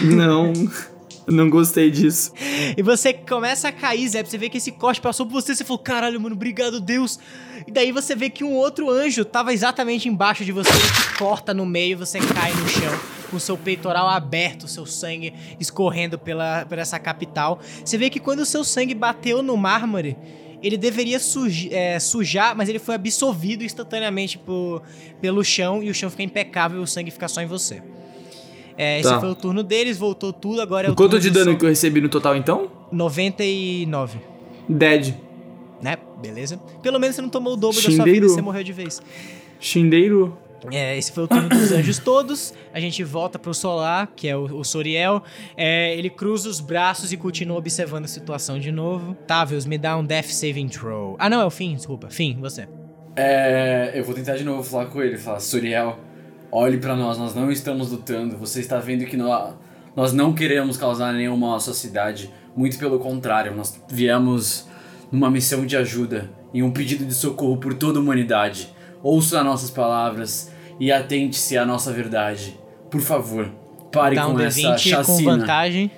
Não. não gostei disso. E você começa a cair, Zé, você vê que esse corte passou por você, você falou, caralho, mano, obrigado, Deus. E daí você vê que um outro anjo tava exatamente embaixo de você, ele te corta no meio, você cai no chão, com seu peitoral aberto, seu sangue escorrendo pela, por essa capital. Você vê que quando o seu sangue bateu no mármore, ele deveria suj- é, sujar, mas ele foi absorvido instantaneamente por, pelo chão, e o chão fica impecável e o sangue fica só em você. É, esse Tá. foi o turno deles, voltou tudo, agora é o Quanto turno de dano que eu recebi no total, então? 99, Dead. né? Beleza. Pelo menos você não tomou o dobro da sua vida e você morreu de vez. Shindeiro. É, esse foi o turno dos anjos todos. A gente volta pro Solar, que é o, o Soriel. É, ele cruza os braços e continua observando a situação de novo. Tavius, me dá um Death Saving Throw. Ah, não, é o Fim, desculpa. Fim, você. É, eu vou tentar de novo falar com ele, falar, Suriel, olhe pra nós, nós não estamos lutando, você está vendo que nó- nós não queremos causar nenhum mal à sua cidade, muito pelo contrário, nós viemos numa missão de ajuda e um pedido de socorro por toda a humanidade. Ouça as nossas palavras e atente-se à nossa verdade. Por favor, pare Dá um com essa D20 com chacina. vantagem.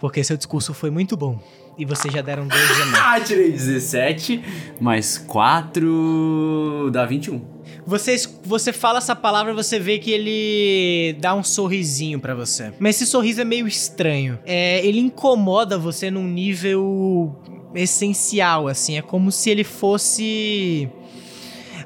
Porque seu discurso foi muito bom. E vocês já deram dois de. Ah, tirei 17, mais 4 dá 21. Você, você fala essa palavra, você vê que ele dá um sorrisinho pra você. Mas esse sorriso é meio estranho. É, ele incomoda você num nível essencial, assim. É como se ele fosse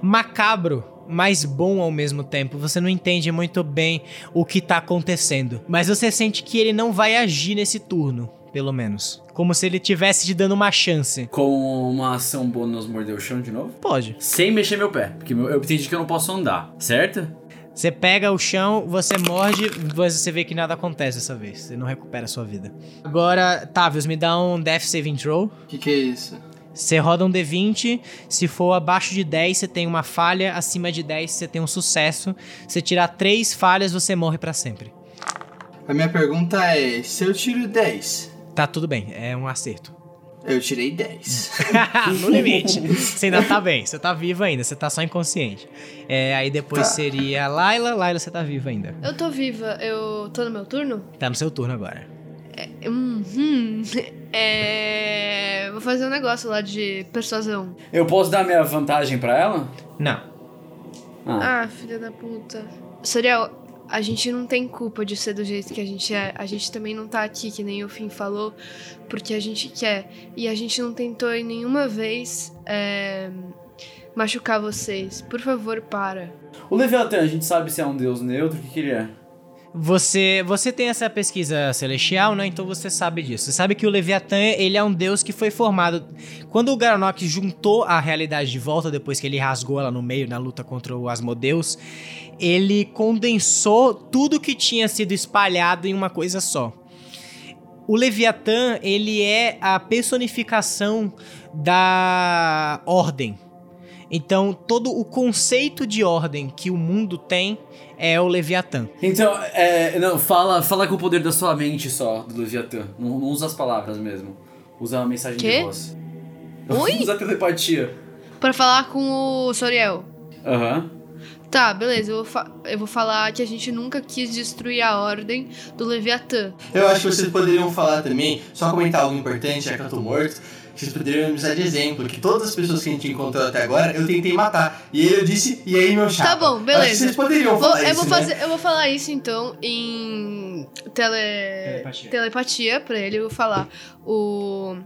macabro mais bom ao mesmo tempo. Você não entende muito bem o que tá acontecendo. Mas você sente que ele não vai agir nesse turno, pelo menos. Como se ele tivesse te dando uma chance. Com uma ação bônus morder o chão de novo? Pode. Sem mexer meu pé, porque eu entendi que eu não posso andar, certo? Você pega o chão, você morde, você vê que nada acontece dessa vez. Você não recupera a sua vida. Agora, Tavius, me dá um Death Saving Throw. O que, que é isso? Você roda um D20, se for abaixo de 10, você tem uma falha, acima de 10, você tem um sucesso. Se tirar 3 falhas, você morre pra sempre. A minha pergunta é: se eu tiro 10, Tá tudo bem, é um acerto. eu tirei 10. no limite. Você ainda tá bem, você tá vivo ainda, você tá só inconsciente. É, aí depois Tá. seria Laila, Laila, você tá viva ainda. Eu tô viva, eu tô no meu turno? Tá no seu turno agora. Hum, hum. É. Vou fazer um negócio lá de persuasão. Eu posso dar minha vantagem pra ela? Não. Ah. Ah, filha da puta. Soriel, a gente não tem culpa de ser do jeito que a gente é. A gente também não tá aqui, que nem o Fim falou, porque a gente quer. E a gente não tentou em nenhuma vez é, machucar vocês. Por favor, para. O Leviatã, a gente sabe se é um deus neutro, o que, que ele é? Você, você tem essa pesquisa celestial, né? Então você sabe disso. Você sabe que o Leviatã, ele é um deus que foi formado... Quando o Garanok juntou a realidade de volta, depois que ele rasgou ela no meio na luta contra o Asmodeus, ele condensou tudo que tinha sido espalhado em uma coisa só. O Leviatã, ele é a personificação da ordem. Então, todo o conceito de ordem que o mundo tem é o Leviatã. Então, é, não, fala, fala com o poder da sua mente só, do Leviatã. Não, não usa as palavras mesmo. Usa uma mensagem Quê? de voz. Oi? usa telepatia. Pra falar com o Soriel. Aham. Tá, beleza. Eu vou, eu vou falar que a gente nunca quis destruir a ordem do Leviatã. Eu acho que vocês poderiam falar também, só comentar algo importante, já que eu tô morto. Vocês poderiam me usar de exemplo, que todas as pessoas que a gente encontrou até agora, eu tentei matar. E aí eu disse, e aí meu chapa. Tá bom, Acho que beleza. vocês poderiam Vou- falar eu, isso, vou né? fazer, eu vou falar isso então em tele... Telepatia. telepatia pra ele. Eu vou falar. O.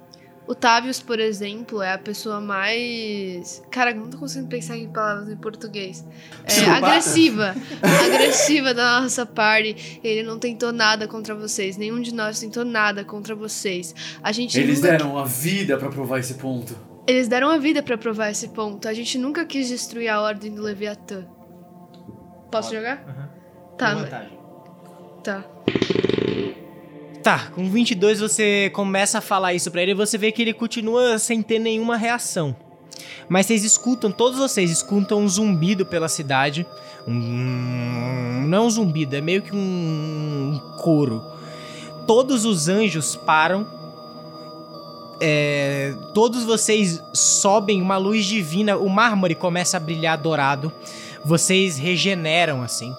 O Tavius, por exemplo, é a pessoa mais. Cara, eu não tô conseguindo pensar em palavras em português. É, Psicopata? agressiva. agressiva da nossa party. Ele não tentou nada contra vocês. Nenhum de nós tentou nada contra vocês. A gente Eles nunca deram a vida pra provar esse ponto. eles deram a vida pra provar esse ponto. A gente nunca quis destruir a ordem do Leviatã. Posso jogar? Tá, mas- tá. Tá, com 22 você começa a falar isso pra ele e você vê que ele continua sem ter nenhuma reação. Mas vocês escutam, todos vocês escutam um zumbido pela cidade. Um, não é um zumbido, é meio que um, um coro. Todos os anjos param. É, todos vocês sobem uma luz divina. O mármore começa a brilhar dourado. Vocês regeneram assim.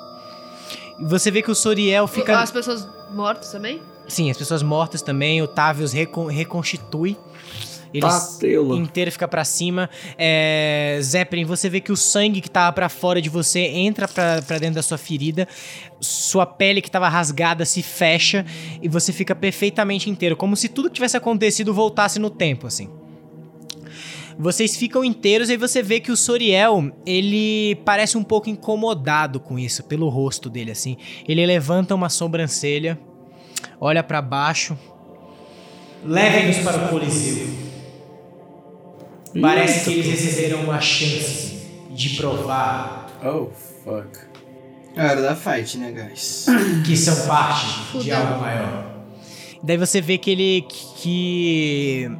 Você vê que o Soriel fica. As pessoas mortas também? Sim, as pessoas mortas também, o Tavius recon- reconstitui. Ele Patela. inteiro fica pra cima. É, Zeppelin, você vê que o sangue que tava pra fora de você entra pra dentro da sua ferida. Sua pele que tava rasgada se fecha e você fica perfeitamente inteiro, como se tudo que tivesse acontecido voltasse no tempo, assim. Vocês ficam inteiros e aí você vê que o Soriel, ele parece um pouco incomodado com isso, pelo rosto dele, assim. Ele levanta uma sobrancelha, olha pra baixo. Levem-nos para o Coliseu. Parece que eles receberam uma chance de provar Oh, fuck. É hora da fight, né, guys? que são parte de algo maior. Daí você vê que ele que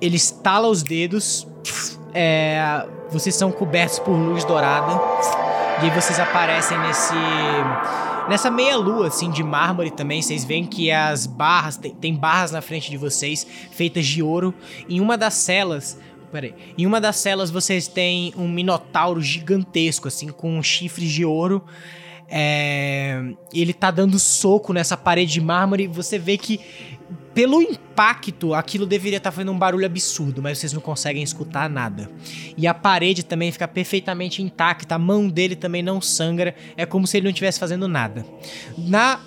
ele estala os dedos. é, vocês são cobertos por luz dourada. E aí vocês aparecem nesse nessa meia lua assim de mármore também. Vocês veem que as barras tem, tem barras na frente de vocês feitas de ouro. Em uma das celas Peraí. Em uma das celas vocês têm um minotauro gigantesco, assim, com chifres de ouro. É, ele tá dando soco nessa parede de mármore. Você vê que pelo impacto, aquilo deveria estar fazendo um barulho absurdo, mas vocês não conseguem escutar nada. E a parede também fica perfeitamente intacta, a mão dele também não sangra, é como se ele não estivesse fazendo nada. Na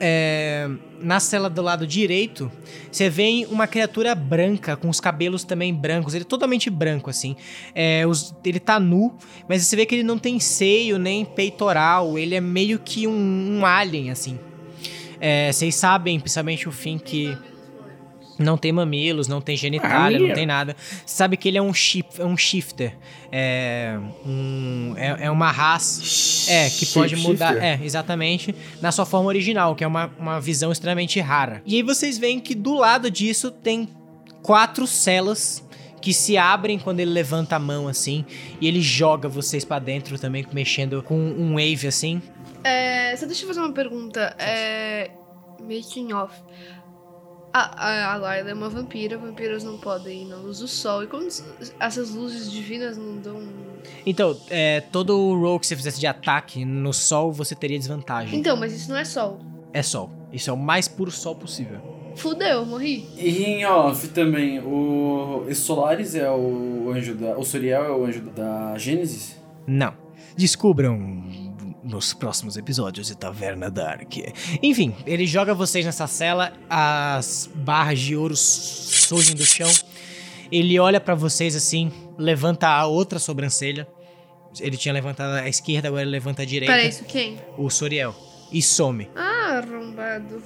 é, na cela do lado direito, você vê uma criatura branca, com os cabelos também brancos. Ele é totalmente branco, assim. É, os, ele tá nu, mas você vê que ele não tem seio nem peitoral. Ele é meio que um, um alien, assim. É, vocês sabem, principalmente o fim, que não tem mamilos, não tem genitália, não tem nada. Você sabe que ele é um, shif, é um shifter. É, um, é, é uma raça é, que pode mudar. É, exatamente. Na sua forma original, que é uma, uma visão extremamente rara. E aí vocês veem que do lado disso tem quatro celas que se abrem quando ele levanta a mão assim e ele joga vocês para dentro também mexendo com um wave assim. É, só deixa eu fazer uma pergunta. É, making off. A, a, a Layla é uma vampira, vampiros não podem ir na luz do sol. E quando essas luzes divinas não dão. Então, é, todo o roll que você fizesse de ataque no sol, você teria desvantagem. Então, mas isso não é sol. É sol. Isso é o mais puro sol possível. Fudeu, morri. E em off também, o Solaris é o anjo da. O Soriel é o anjo da Gênesis? Não. Descubram nos próximos episódios de Taverna Dark. Enfim, ele joga vocês nessa cela, as barras de ouro surgem do chão. Ele olha para vocês assim, levanta a outra sobrancelha. Ele tinha levantado a esquerda, agora ele levanta a direita. Peraí, isso quem? O Soriel. E some. Ah, arrombado.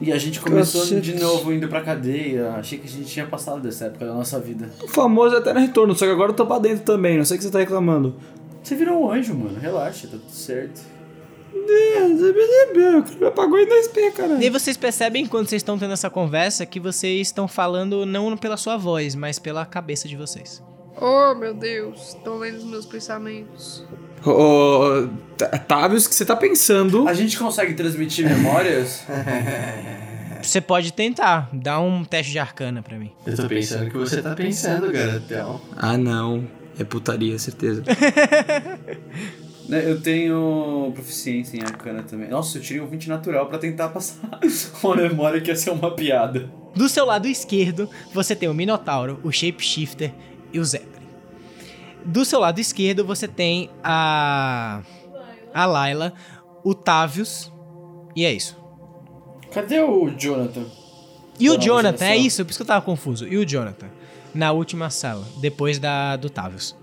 E a gente começou de novo indo pra cadeia. Achei que a gente tinha passado dessa época da nossa vida. O famoso Eterno Retorno, só que agora eu tô pra dentro também, não sei o que você tá reclamando. Você virou um anjo, mano. Relaxa, tá tudo certo. Me apagou em 2P, cara. E aí vocês percebem, quando vocês estão tendo essa conversa, que vocês estão falando não pela sua voz, mas pela cabeça de vocês. Oh, meu Deus. Estão lendo os meus pensamentos. Ô, oh, Távios, o que você tá pensando? A gente consegue transmitir memórias? Você pode tentar. Dá um teste de arcana pra mim. Eu tô pensando que você tá pensando, garotão. Ah, não. É putaria, certeza. Né, eu tenho proficiência em arcana também. Nossa, eu tirei um 20 natural pra tentar passar uma memória que ia ser uma piada. Do seu lado esquerdo, você tem o Minotauro, o Shapeshifter e o Zeppelin. Do seu lado esquerdo, você tem a. a Layla, o Tavius. E é isso. Cadê o Jonathan? E o Jonathan, é isso, por isso que eu tava confuso. E o Jonathan? Na última sala, depois da do Tavius.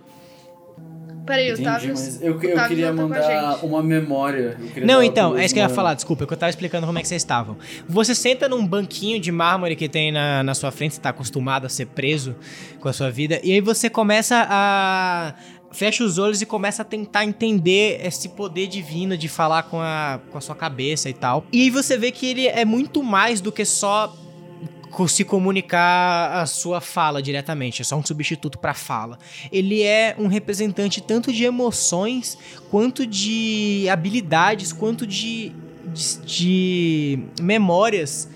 Peraí, o Entendi, Tavius. mas eu, o eu Tavius queria mandar uma memória. Não, então, é isso que eu ia falar, desculpa, que eu tava explicando como é que vocês estavam. Você senta num banquinho de mármore que tem na, na sua frente, você tá acostumado a ser preso com a sua vida, e aí você começa a. Fecha os olhos e começa a tentar entender esse poder divino de falar com a, com a sua cabeça e tal. E aí você vê que ele é muito mais do que só se comunicar a sua fala diretamente, é só um substituto para fala. Ele é um representante tanto de emoções, quanto de habilidades, quanto de, de, de memórias.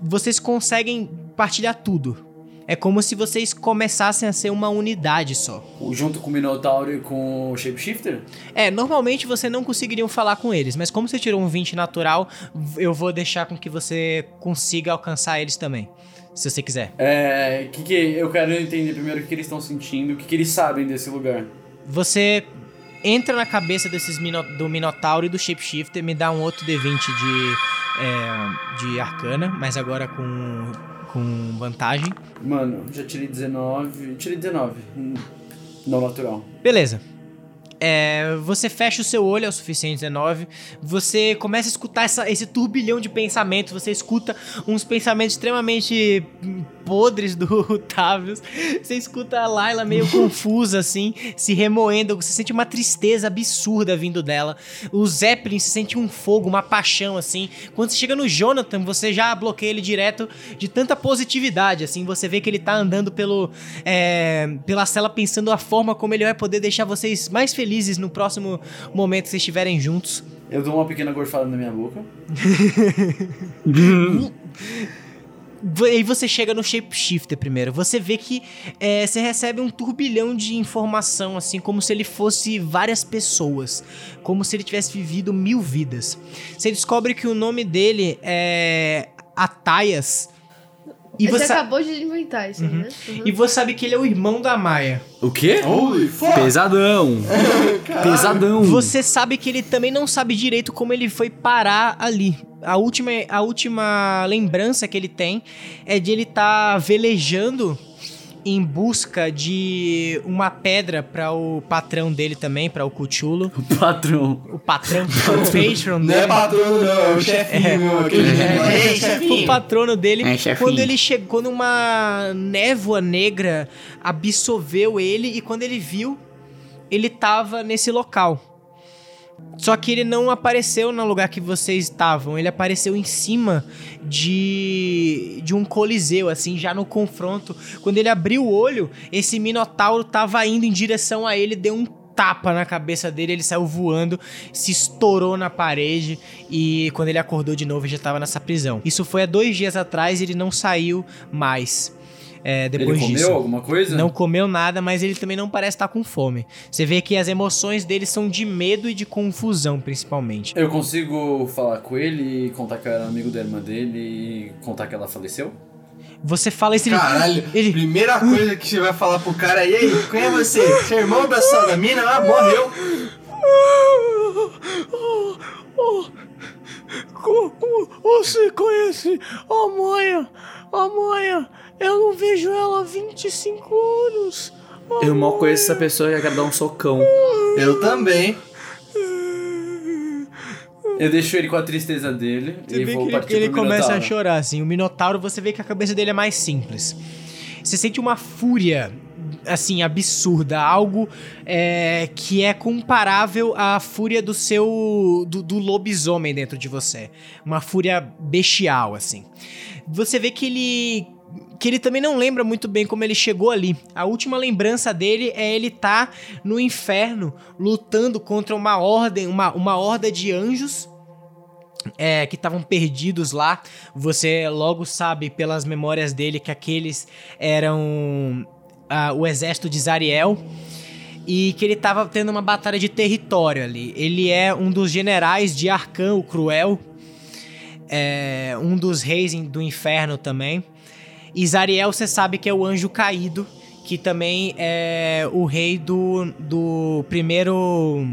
Vocês conseguem partilhar tudo. É como se vocês começassem a ser uma unidade só. Junto com o Minotauro e com o Shapeshifter? É, normalmente você não conseguiriam falar com eles, mas como você tirou um 20 natural, eu vou deixar com que você consiga alcançar eles também. Se você quiser. É. Que que, eu quero entender primeiro o que eles estão sentindo, o que, que eles sabem desse lugar. Você entra na cabeça desses mino- do Minotauro e do Shapeshifter, me dá um outro D20 de, é, de arcana, mas agora com, com vantagem. Mano, já tirei 19. Tirei 19. Hum, Não natural. Beleza. É, você fecha o seu olho, é o suficiente 19. Você começa a escutar essa- esse turbilhão de pensamentos. Você escuta uns pensamentos extremamente podres do Tavius. Você escuta a Layla meio confusa, assim, se remoendo. Você sente uma tristeza absurda vindo dela. O Zeppelin se sente um fogo, uma paixão, assim. Quando você chega no Jonathan, você já bloqueia ele direto de tanta positividade, assim. Você vê que ele tá andando pelo, é, pela cela pensando a forma como ele vai poder deixar vocês mais felizes no próximo momento que vocês estiverem juntos. Eu dou uma pequena gorfada na minha boca. V- Aí você chega no Shapeshifter primeiro. Você vê que é, você recebe um turbilhão de informação, assim, como se ele fosse várias pessoas. Como se ele tivesse vivido mil vidas. Você descobre que o nome dele é Ataias. E você você, acabou de inventar isso, né? Uhum. e você sabe que ele é o irmão da Maia. O quê? Holy fuck! Pesadão. Pesadão. Você sabe que ele também não sabe direito como ele foi parar ali. A última, a última lembrança que ele tem é de ele estar velejando em busca de uma pedra para o patrão dele também, para o Cuchulo. O patrão. O patrão, o patron Não é dele. patrono, não, é o chefinho, meu. Aquele É. Ei, chefinho! o patrono dele, É, quando ele chegou, quando uma névoa negra absorveu ele e quando ele viu, ele tava nesse local. Só que ele não apareceu no lugar que vocês estavam, ele apareceu em cima de de um coliseu assim, já no confronto. Quando ele abriu o olho, esse minotauro tava indo em direção a ele, deu um tapa na cabeça dele, ele saiu voando, se estourou na parede e quando ele acordou de novo já tava nessa prisão. Isso foi há dois dias atrás ele não saiu mais. É, depois Ele comeu disso. alguma coisa? Não comeu nada, mas ele também não parece estar com fome. Você vê que as emoções dele são de medo e de confusão, principalmente. Eu consigo falar com ele e contar que eu era amigo da irmã dele e contar que ela faleceu? Você fala isso, ele... Caralho, ele... primeira coisa que você vai falar pro cara, e aí, quem é você? Você é irmão da sua da mina? Ah, morreu. Você conhece a Maia? A Maia, eu não vejo ela há 25 anos. Eu mal conheço essa pessoa e quero dar um socão. Eu também. Eu deixo ele com a tristeza dele Você e vê vou que ele, partir ele pro começa a chorar, assim. O Minotauro, você vê que a cabeça dele é mais simples. Você sente uma fúria, assim, absurda. Algo é, que é comparável à fúria do seu... Do, do lobisomem dentro de você. Uma fúria bestial, assim. Você vê que ele... Que ele também não lembra muito bem como ele chegou ali. A última lembrança dele é ele tá no inferno lutando contra uma ordem, uma, uma horda de anjos é, que estavam perdidos lá. Você logo sabe pelas memórias dele que aqueles eram ah, o exército de Zariel e que ele estava tendo uma batalha de território ali. Ele é um dos generais de Arcan, o Cruel, é, um dos reis do inferno também. E Zariel, você sabe que é o anjo caído, que também é o rei do, do primeiro.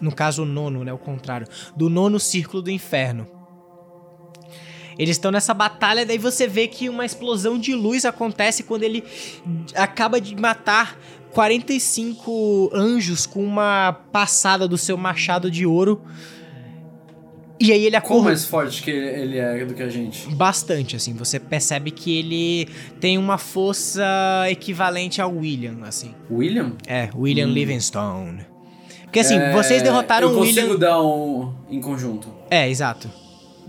No caso, o nono, né? O contrário. Do nono círculo do inferno. Eles estão nessa batalha, daí você vê que uma explosão de luz acontece quando ele acaba de matar 45 anjos com uma passada do seu machado de ouro. E aí ele acorda mais forte que ele é do que a gente? bastante, assim. Você percebe que ele tem uma força equivalente ao William, assim. William? É, William Livingstone. Porque assim, É, vocês derrotaram eu o consigo William. dar um em conjunto. É, exato.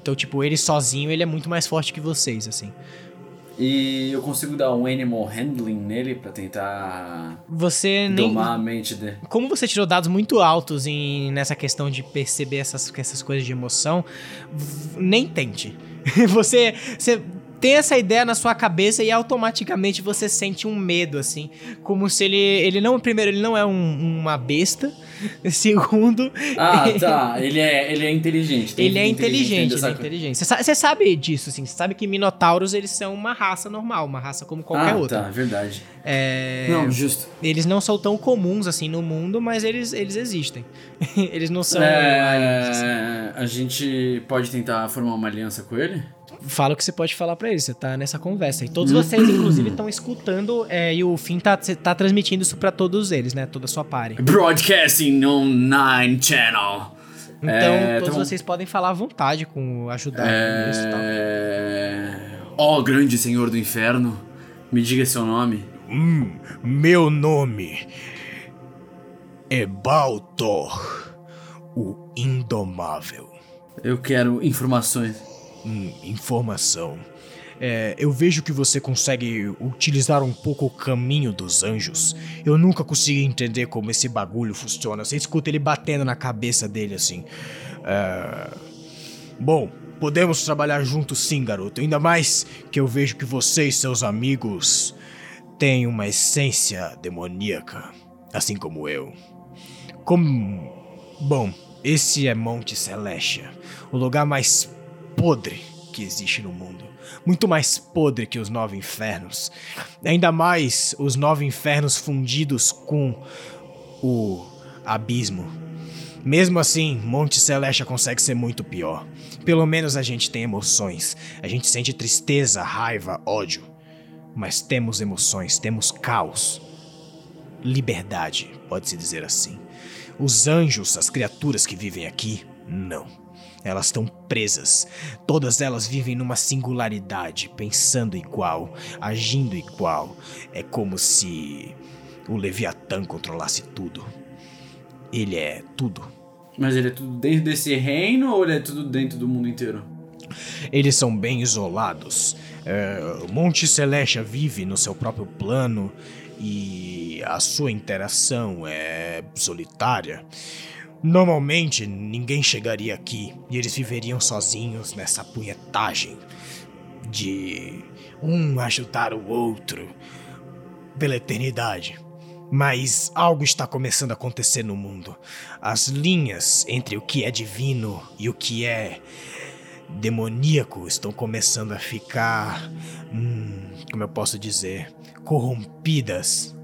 Então, tipo, ele sozinho, ele é muito mais forte que vocês, assim. E eu consigo dar um animal handling nele pra tentar Você nem. domar a mente dele. Como você tirou dados muito altos em, nessa questão de perceber essas, essas coisas de emoção, nem tente. Você, você tem essa ideia na sua cabeça e automaticamente você sente um medo, assim. Como se ele. Ele não. Primeiro, ele não é um- uma besta. Segundo. Ah, tá. Ele é, ele é inteligente. tem Ele é inteligente, ele é inteligente. Você sa- você sabe disso, assim. Você sabe que minotauros, eles são uma raça normal, uma raça como qualquer ah, outra. tá, verdade. É... Não, justo. Eles não são tão comuns, assim, no mundo, mas eles, eles existem. eles não são... É, a gente pode tentar formar uma aliança com ele? Fala o que você pode falar pra eles, você tá nessa conversa. E todos vocês, inclusive, estão escutando, é, e o Finn tá, tá transmitindo isso pra todos eles, né? Toda a sua party. Broadcasting on Nine Channel. Então, É, todos então- vocês podem falar à vontade com ajudar com isso e tal. É... Ó grande senhor do inferno, me diga seu nome. Hum, meu nome é Baltor, o Indomável. Eu quero informações. Hum, informação. É, eu vejo que você consegue utilizar um pouco o caminho dos anjos. Eu nunca consegui entender como esse bagulho funciona. Você escuta ele batendo na cabeça dele assim. É, Bom, podemos trabalhar juntos sim, garoto. Ainda mais que eu vejo que você e seus amigos têm uma essência demoníaca, assim como eu. Como. Bom, esse é Monte Celestia, o lugar mais podre que existe no mundo. Muito mais podre que os nove infernos. Ainda mais os nove infernos fundidos com o abismo. Mesmo assim, Monte Celeste consegue ser muito pior. Pelo menos a gente tem emoções. A gente sente tristeza, raiva, ódio. Mas temos emoções, temos caos. Liberdade, pode-se dizer assim. Os anjos, as criaturas que vivem aqui, não. Elas estão presas. Todas elas vivem numa singularidade, pensando igual, agindo igual. É como se o Leviatã controlasse tudo. Ele é tudo. Mas ele é tudo dentro desse reino ou ele é tudo dentro do mundo inteiro? Eles são bem isolados. É, o Monte Celeste vive no seu próprio plano e a sua interação é solitária. Normalmente ninguém chegaria aqui e eles viveriam sozinhos nessa punhetagem de um ajudar o outro pela eternidade. Mas algo está começando a acontecer no mundo. As linhas entre o que é divino e o que é demoníaco estão começando a ficar. Hum, como eu posso dizer? Corrompidas.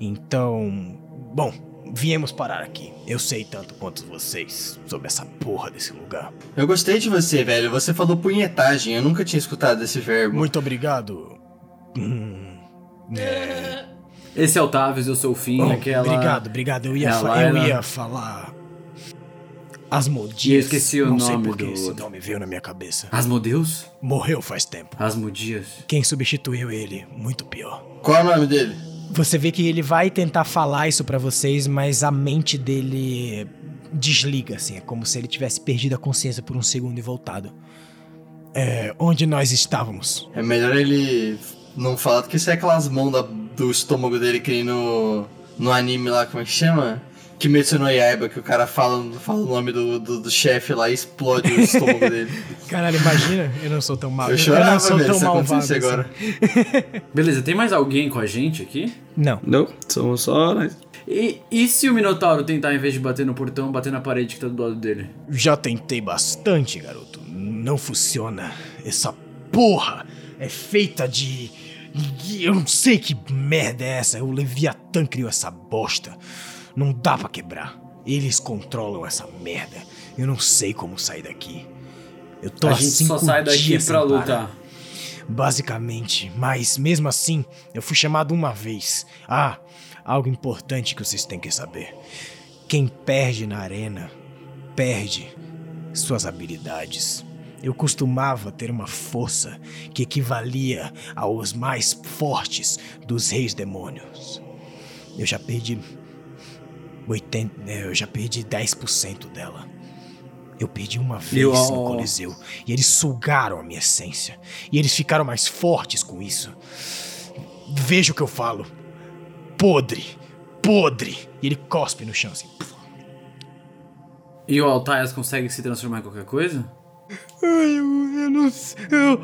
Então. Bom, viemos parar aqui. Eu sei tanto quanto vocês sobre essa porra desse lugar. Eu gostei de você, velho. Você falou punhetagem. Eu nunca tinha escutado esse verbo. Muito obrigado. Hum, é, Esse é o Tavius, eu sou o Finn, Oh, aquela... Obrigado, obrigado. Eu ia, É fa- eu ia falar. Asmodias. E eu esqueci o Não sei nome porque do esse outro. nome veio na minha cabeça. Asmodeus? Morreu faz tempo. Asmodias. Quem substituiu ele, muito pior. Qual é o nome dele? Você vê que ele vai tentar falar isso pra vocês, mas a mente dele desliga, assim. É como se ele tivesse perdido a consciência por um segundo e voltado. É, onde nós estávamos? É melhor ele não falar do que ser aquelas mãos do estômago dele que nem no, no anime lá, como é que chama? Kimetsu no Yaiba, que o cara fala, fala o nome do, do, do chefe lá e explode o estômago dele. Caralho, imagina. Eu não sou tão mal. Eu não chorava, sou velho, tão se malvado. assim. agora. Beleza, tem mais alguém com a gente aqui? Não. Não, somos só nós. E, e se o Minotauro tentar, em vez de bater no portão, bater na parede que tá do lado dele? Já tentei bastante, garoto. Não funciona. Essa porra é feita de. de- Eu não sei que merda é essa. O Leviatã criou essa bosta. Não dá pra quebrar. Eles controlam essa merda. Eu não sei como sair daqui. Eu tô a gente cinco só sai daqui pra sem parar. lutar. Basicamente, mas mesmo assim, eu fui chamado uma vez. Ah, algo importante que vocês têm que saber. Quem perde na arena, perde suas habilidades. Eu costumava ter uma força que equivalia aos mais fortes dos reis demônios. Eu já perdi 80, né, eu já perdi 10% dela. Eu perdi uma vez Eu- no Coliseu e eles sugaram a minha essência. E eles ficaram mais fortes com isso. Veja o que eu falo. Podre, podre. E ele cospe no chão assim. E o Altaias consegue se transformar em qualquer coisa? Ai, eu, eu não sei. eu-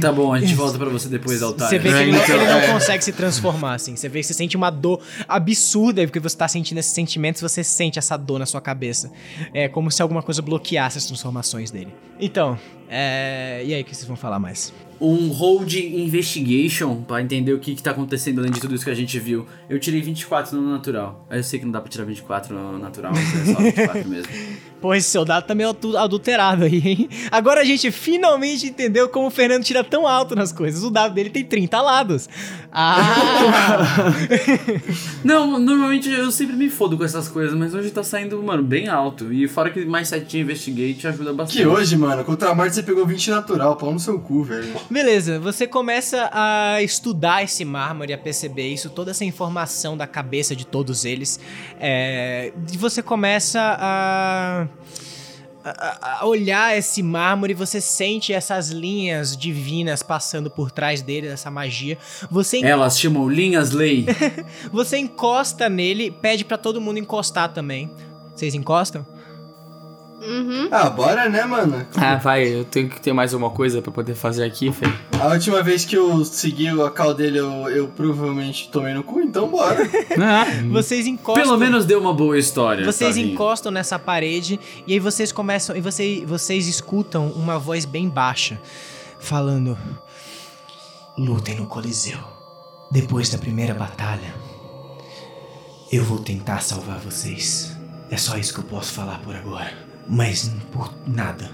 Tá bom, a gente volta pra você depois, Altaias. Você vê que ele não, Então, ele não é. consegue se transformar, assim. Você vê que você sente uma dor absurda, porque você tá sentindo esses sentimentos, você sente essa dor na sua cabeça. É como se alguma coisa bloqueasse as transformações dele. Então, é... e aí, o que vocês vão falar mais? Um hold investigation pra entender o que, que tá acontecendo além de tudo isso que a gente viu. Eu tirei 24 no natural. Eu sei que não dá pra tirar 24 no natural, mas é só 24 mesmo. Pô, esse seu dado tá meio adu- adulterado aí, hein? Agora a gente finalmente entendeu como o Fernando tira tão alto nas coisas. O dado dele tem 30 lados. Ah! Não, normalmente eu sempre me fodo com essas coisas, mas hoje tá saindo, mano, bem alto. E fora que mais 7 de investigate ajuda bastante. Que hoje, mano, contra a morte você pegou 20 natural, pau no seu cu, velho. Beleza, você começa a estudar esse mármore, a perceber isso, toda essa informação da cabeça de todos eles. É, e você começa a, a- olhar esse mármore, você sente essas linhas divinas passando por trás dele, essa magia. Você, Elas chamam linhas lei. você encosta nele, pede pra todo mundo encostar também. Vocês encostam? Uhum. Ah, bora, né, mano? Ah, vai, eu tenho que ter mais alguma coisa pra poder fazer aqui, Fê. A última vez que eu segui a cal dele, eu, eu provavelmente tomei no cu, então bora. Ah, Vocês encostam. Pelo menos deu uma boa história. Vocês Tavinho. encostam nessa parede e aí vocês começam e você, vocês escutam uma voz bem baixa falando: Lutem no Coliseu. Depois da primeira batalha, eu vou tentar salvar vocês. É só isso que eu posso falar por agora. Mas por nada,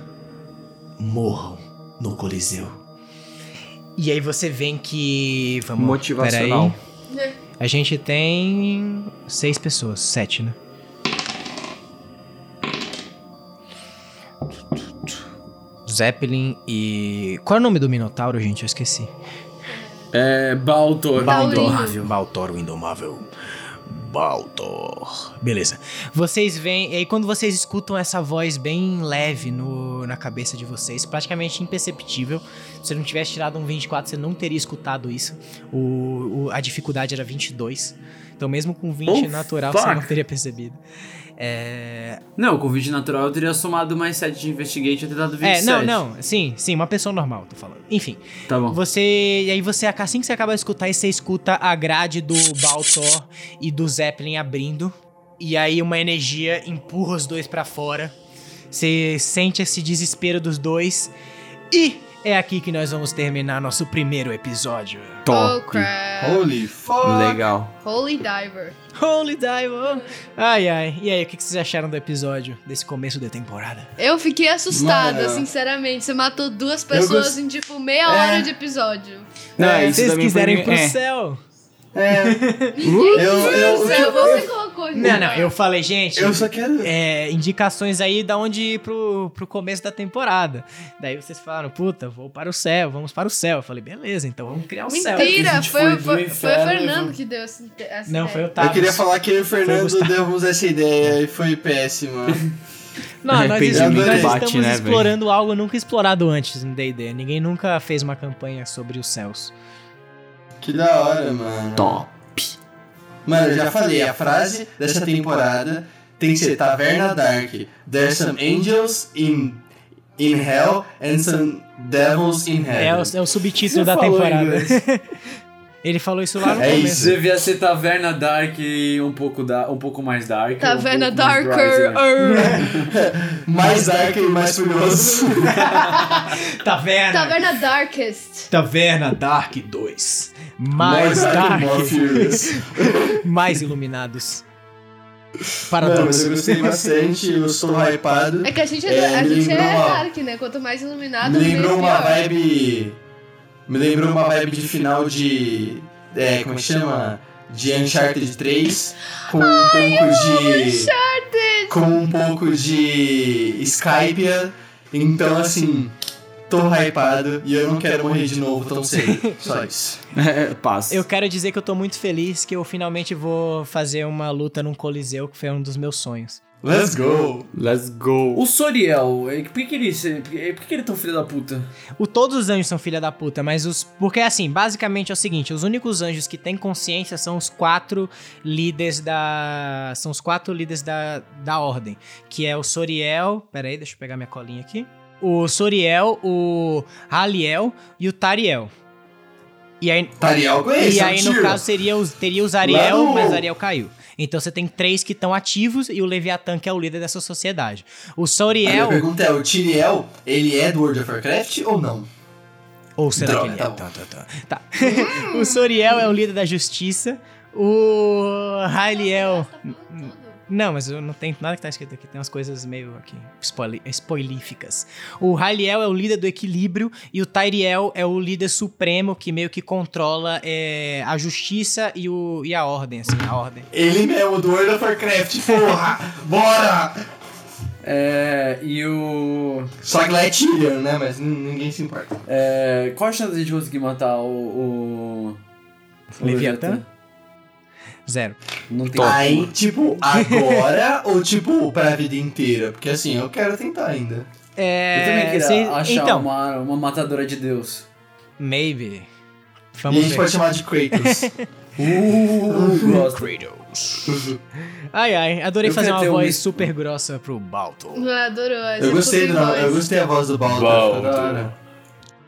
morram no Coliseu. E aí você vê que vamos Motivacional. peraí. A gente tem seis pessoas, sete, né? Zeppelin e. Qual é o nome do Minotauro, gente? Eu esqueci. É. Baltor. Taurino. Baltor o Indomável. Baltor. Beleza. Vocês veem. E aí, quando vocês escutam essa voz bem leve no, na cabeça de vocês, praticamente imperceptível. Se você não tivesse tirado um 24, você não teria escutado isso. O, o- a dificuldade era 22. Então, mesmo com 20 Oh, natural, você fuck. não teria percebido. É. Não, com 20 natural eu teria somado mais 7 de investigate e ter dado 27. É, não, não. Sim, sim, uma pessoa normal, tô falando. Enfim. Tá bom. Você. E aí você, assim que você acaba de escutar, você escuta a grade do Baltor e do Zeppelin abrindo. E aí uma energia empurra os dois pra fora. Você sente esse desespero dos dois. E é aqui que nós vamos terminar nosso primeiro episódio. Oh, Top. crap. Holy fuck. Legal. Holy Diver. Holy Dive! Ai, ai. E aí, o que vocês acharam do episódio? Desse começo da temporada? Eu fiquei assustada, Mano. sinceramente. Você matou duas pessoas gost- em, tipo, meia É. hora de episódio. Não, É, isso Se vocês quiserem pro é. céu. É. Eu- eu- isso, eu- você colocou. Não, não, eu falei, gente. Eu só quero. é, indicações aí da onde ir pro, pro começo da temporada. Daí vocês falaram, puta, vou para o céu, vamos para o céu. Eu falei, beleza, então vamos criar um céu. Mentira, foi, foi foi, o Fernando que deu essa, essa Não, ideia. foi o Tavis. Eu queria falar que eu e o Fernando demos essa ideia e foi péssima. Não, nós, nós bate, estamos né, explorando algo nunca explorado antes no D&D. Ninguém nunca fez uma campanha sobre os céus. Que da hora, mano. Top. Mano, eu já falei, a frase dessa temporada tem que ser Taverna Dark. There's some angels in, in hell and some devils in É heaven. o, é o subtítulo Você da temporada. Ele falou isso lá no É começo. isso. Devia ser Taverna Dark e um pouco, da, um pouco mais Dark. Taverna um pouco mais Darker. Brighter. Mais dark e mais furioso. Taverna. Taverna Darkest. Taverna Dark 2. Mais More dark. furious. mais iluminados. Para Mano, todos. eu gostei bastante, eu estou hypado. É que a gente é, É, a gente é uma- Dark, né? Quanto mais iluminado, lembrou uma pior. vibe. Me lembrou uma vibe de final de. É, como é que chama? De Uncharted 3. Com um pouco de. Com um pouco de. Skype. Então, assim. Tô hypado e eu não quero morrer de novo tão cedo. Só isso. É, paz. Eu quero dizer que eu tô muito feliz que eu finalmente vou fazer uma luta num coliseu, que foi um dos meus sonhos. Let's go! Let's go. O Soriel, eh, por que, que ele. se- Por que ele é tão filho da puta? O todos os anjos são filha da puta, mas os porque assim, basicamente é o seguinte, os únicos anjos que têm consciência são os quatro líderes da são os quatro líderes da, da ordem, que é o Soriel, peraí, deixa eu pegar minha colinha aqui. O Soriel, o Haliel e o Tariel. E aí, Tariel conhece, e é aí no tiro. caso seria os, teria os Ariel, Lá no- mas Ariel caiu. Então você tem três que estão ativos e o Leviatã que é o líder dessa sociedade. O A minha Soriel, pergunta é: o Tiriel, ele é do World of Warcraft ou não? Ou será Droga, que ele tá é? bom. Tá, tá, tá. Tá. o Soriel é o líder da justiça. O Raeliel. Não, mas eu não tenho nada que tá escrito aqui. Tem umas coisas meio aqui spoilíficas. O Raeliel é o líder do equilíbrio e o Tyriel é o líder supremo que meio que controla é, a justiça e, o, e a ordem, assim, a ordem. Ele mesmo, do World of Warcraft, porra! Bora! É. E o. Só que lá é Tyrion, né? Mas ninguém se importa. É, qual a chance de a gente conseguir matar o. o... o Leviatã? Zero. Não tem Aí, tipo, agora ou tipo pra vida inteira? Porque assim, eu quero tentar ainda. É, Eu também queria cês- achar então, uma, uma matadora de Deus. maybe. E a Vamos gente ver. pode chamar de Kratos. Uh, gosto. Kratos. Ai, ai, adorei Eu fazer uma um voz misto. super grossa pro Balto. Adorou. Eu gostei, nome- eu gostei da voz do Baldo. Baldo.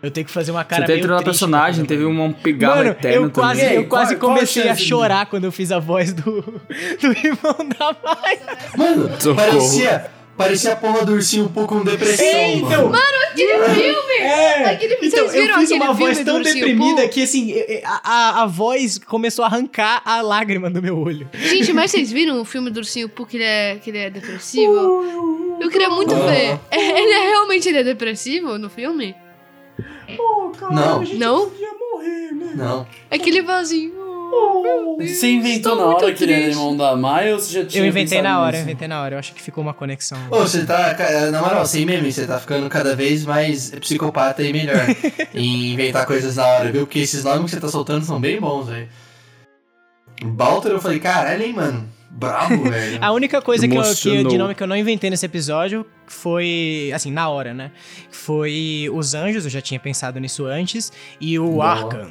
Eu tenho que fazer uma Você cara até meio entrou na triste personagem, pra fazer teve uma- um pigarro Mano, eterno eu quase, também. eu quase Qual- qual a comecei a chorar quando eu fiz a voz do, do irmão da Mai. Mano, Socorro. parecia, parecia a porra do ursinho um pouco com depressão, Então, mano. Aquele filme! É, Aquele- então, vocês viram eu fiz uma voz tão deprimida que, assim, a, a, a voz começou a arrancar a lágrima do meu olho. Gente, mas vocês viram o filme do Ursinho Pooh que ele é, que ele é depressivo? Eu queria muito ver. É, ele é realmente ele é depressivo no filme? Não, Não? não. É que ele fala assim. "Oh, meu Deus, Você inventou na hora que ele era triste." irmão da Mai ou você já tinha Eu inventei na hora, eu nisso? inventei na hora. Eu acho que ficou uma conexão. Ô, você tá, ca- na moral, sem meme, você tá ficando cada vez mais psicopata e melhor em inventar coisas na hora, viu? Porque esses nomes que você tá soltando são bem bons, velho. Balter, eu falei, caralho, hein, mano. Brabo, velho. A única coisa que eu, que, de nome que eu não inventei nesse episódio foi, assim, na hora, né? Foi os anjos, eu já tinha pensado nisso antes, e o Boa. Arkham.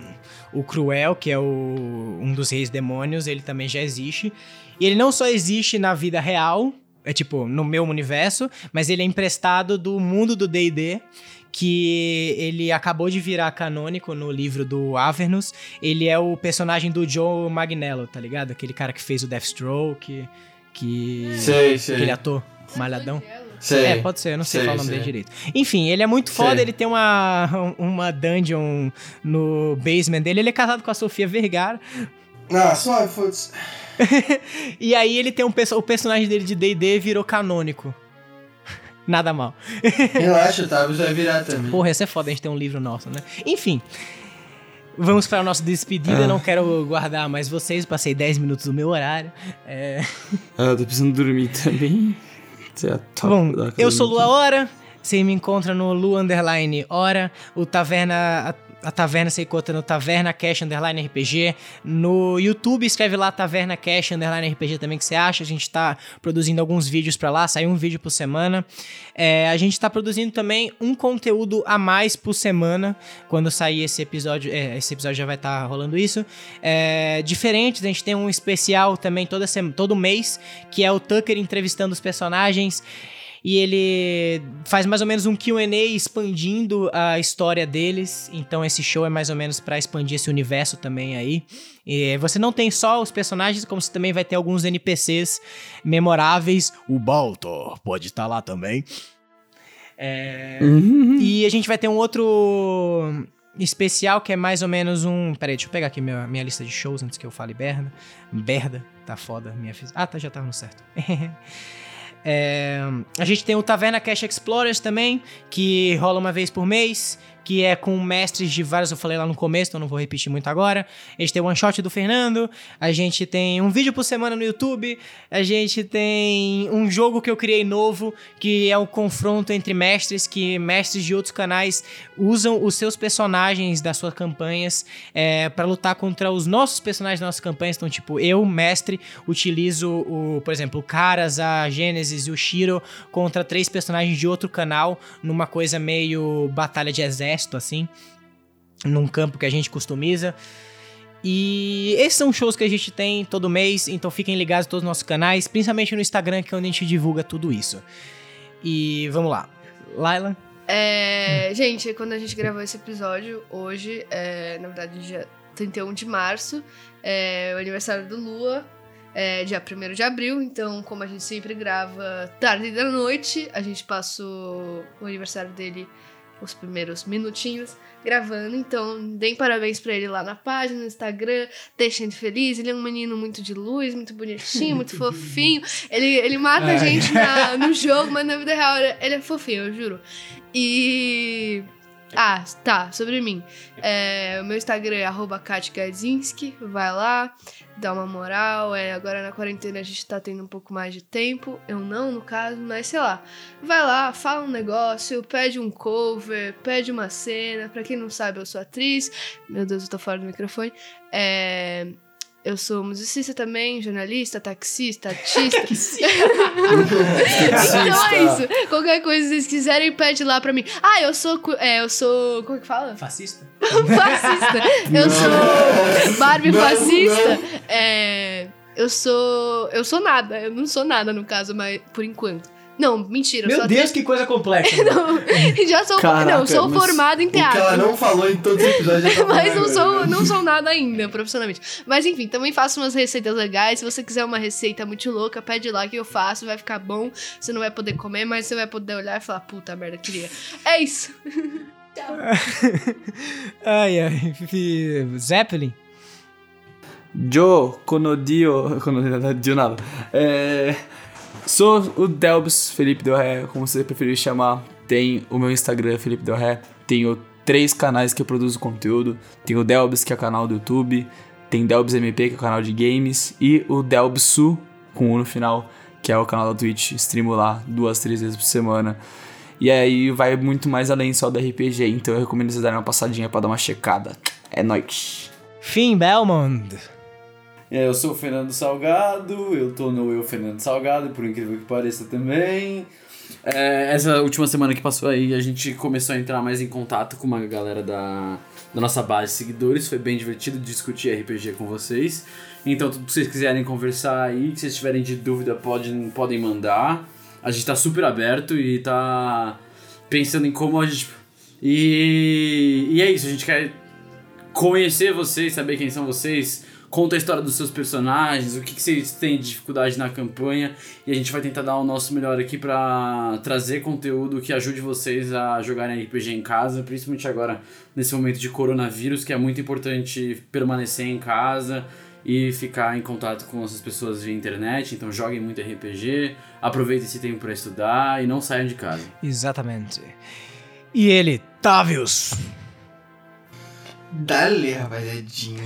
O Cruel, que é o, um dos reis demônios, ele também já existe. E ele não só existe na vida real, é tipo, no meu universo, mas ele é emprestado do mundo do D&D, que ele acabou de virar canônico no livro do Avernus. Ele é o personagem do Joe Magnello, tá ligado? Aquele cara que fez o Deathstroke, que... Sei, sei. Aquele ator malhadão. Sei. É, pode ser, eu não sei, Sei, falar o nome sei. dele direito. Enfim, ele é muito foda, ele tem uma, uma dungeon no basement dele. Ele é casado com a Sofia Vergara. Ah, só, foda-se. E aí ele tem um o personagem dele de D&D virou canônico. Nada mal. Relaxa, tá? Você vai virar também. Porra, ia ser foda a gente ter um livro nosso, né? Enfim. Vamos para a nossa despedida. Ah. Não quero guardar mais vocês. Passei 10 minutos do meu horário. É... Ah, eu tô precisando dormir também. É Bom, eu sou. Lua Hora. Você me encontra no Lu Underline Hora. O Taverna. A, Taverna encontra no Taverna Cash Underline RPG. No YouTube, escreve lá Taverna Cash Underline RPG também que você acha. A gente tá produzindo alguns vídeos pra lá. Sai um vídeo por semana. É, a gente tá produzindo também um conteúdo a mais por semana. Quando sair esse episódio. é, esse episódio já vai estar rolando isso. É, diferentes, a gente tem um especial também toda todo mês. Que é o Tucker entrevistando os personagens e ele faz mais ou menos um Q&A expandindo a história deles. Então esse show é mais ou menos pra expandir esse universo também aí. E você não tem só os personagens, como você também vai ter alguns NPCs memoráveis. O Baltor pode estar lá também. É, Uhum. E a gente vai ter um outro especial que é mais ou menos um. Peraí, deixa eu pegar aqui minha, minha lista de shows antes que eu fale berda. Berda, tá foda minha. Ah, tá, já tava no certo. É, a gente tem o Taverna Cash Explorers também, que rola uma vez por mês, que é com mestres de vários, eu falei lá no começo, então não vou repetir muito agora. A gente tem o One Shot do Fernando, a gente tem um vídeo por semana no YouTube, a gente tem um jogo que eu criei novo, que é o confronto entre mestres, que mestres de outros canais usam os seus personagens das suas campanhas é, para lutar contra os nossos personagens das nossas campanhas. Então, tipo, eu, mestre, utilizo, o, por exemplo, o Caras, a Gênesis e o Shiro contra três personagens de outro canal, numa coisa meio batalha de exército, assim, num campo que a gente customiza. E esses são shows que a gente tem todo mês, então fiquem ligados em todos os nossos canais, principalmente no Instagram, que é onde a gente divulga tudo isso. E vamos lá. Laila? É, gente, quando a gente gravou esse episódio, hoje, é, na verdade, dia 31 de março, é o aniversário do Lua, é dia 1 de abril, então, como a gente sempre grava tarde da noite, a gente passou o aniversário dele, os primeiros minutinhos, gravando, então, deem parabéns pra ele lá na página, no Instagram, deixem ele feliz, ele é um menino muito de luz, muito bonitinho, muito fofinho, ele, ele mata a Ai. gente na- no jogo, mas na vida real ele é fofinho, eu juro. E. Ah, tá, sobre mim. É, o meu Instagram é arroba vai lá, dá uma moral. É, agora na quarentena a gente tá tendo um pouco mais de tempo. Eu não, no caso, mas sei lá. Vai lá, fala um negócio, pede um cover, pede uma cena. Pra quem não sabe, eu sou atriz. Meu Deus, eu tô fora do microfone. É. Eu sou musicista também, jornalista, taxista, artista. então é isso. Qualquer coisa que vocês quiserem, pede lá pra mim. Ah, eu sou. É, eu sou. Como é que fala? Fascista? fascista. Eu sou Barbie Não, fascista. É, eu sou. Eu sou nada. Eu não sou nada, no caso, mas por enquanto. Não, mentira. eu Meu Deus, que coisa complexa. Não, já sou. Caraca, não, sou formada em O que ela teatro. não falou em todos os episódios. tá Mas não sou, agora. não sou nada ainda, profissionalmente. Mas enfim, também faço umas receitas legais. Se você quiser uma receita muito louca, pede lá que eu faço, vai ficar bom. Você não vai poder comer, mas você vai poder olhar e falar, puta merda, queria. É isso. ai, ai. fi- Zeppelin? Yo, conodio. Conodio nada. É, sou o Delbs Felipe Del Ré, como você preferir chamar. Tem o meu Instagram, Felipe Del Ré. Tenho três canais que eu produzo conteúdo. Tem o Delbs, que é o canal do YouTube. Tem Delbs MP, que é o canal de games. E o Delbsu, com U no final, que é o canal da Twitch. Streamo lá duas, três vezes por semana. E aí vai muito mais além só do RPG. Então eu recomendo vocês darem uma passadinha pra dar uma checada. É nóis. Finn Belmont. É, Eu sou o Fernando Salgado, eu tô no Eu Fernando Salgado, por incrível que pareça também. É, essa última semana que passou aí, a gente começou a entrar mais em contato com uma galera da, da nossa base de seguidores. Foi bem divertido discutir RPG com vocês. Então, tudo que vocês quiserem conversar aí, que vocês tiverem de dúvida, podem, podem mandar. A gente tá super aberto e tá pensando em como a gente. E, e é isso, a gente quer conhecer vocês, saber quem são vocês, conta a história dos seus personagens, o que, que vocês têm de dificuldade na campanha, e a gente vai tentar dar o nosso melhor aqui pra trazer conteúdo que ajude vocês a jogarem RPG em casa, principalmente agora nesse momento de coronavírus, que é muito importante permanecer em casa e ficar em contato com essas pessoas via internet, então joguem muito RPG, aproveitem esse tempo para estudar e não saiam de casa. Exatamente. E ele, Tavius. Dale, rapaziadinha.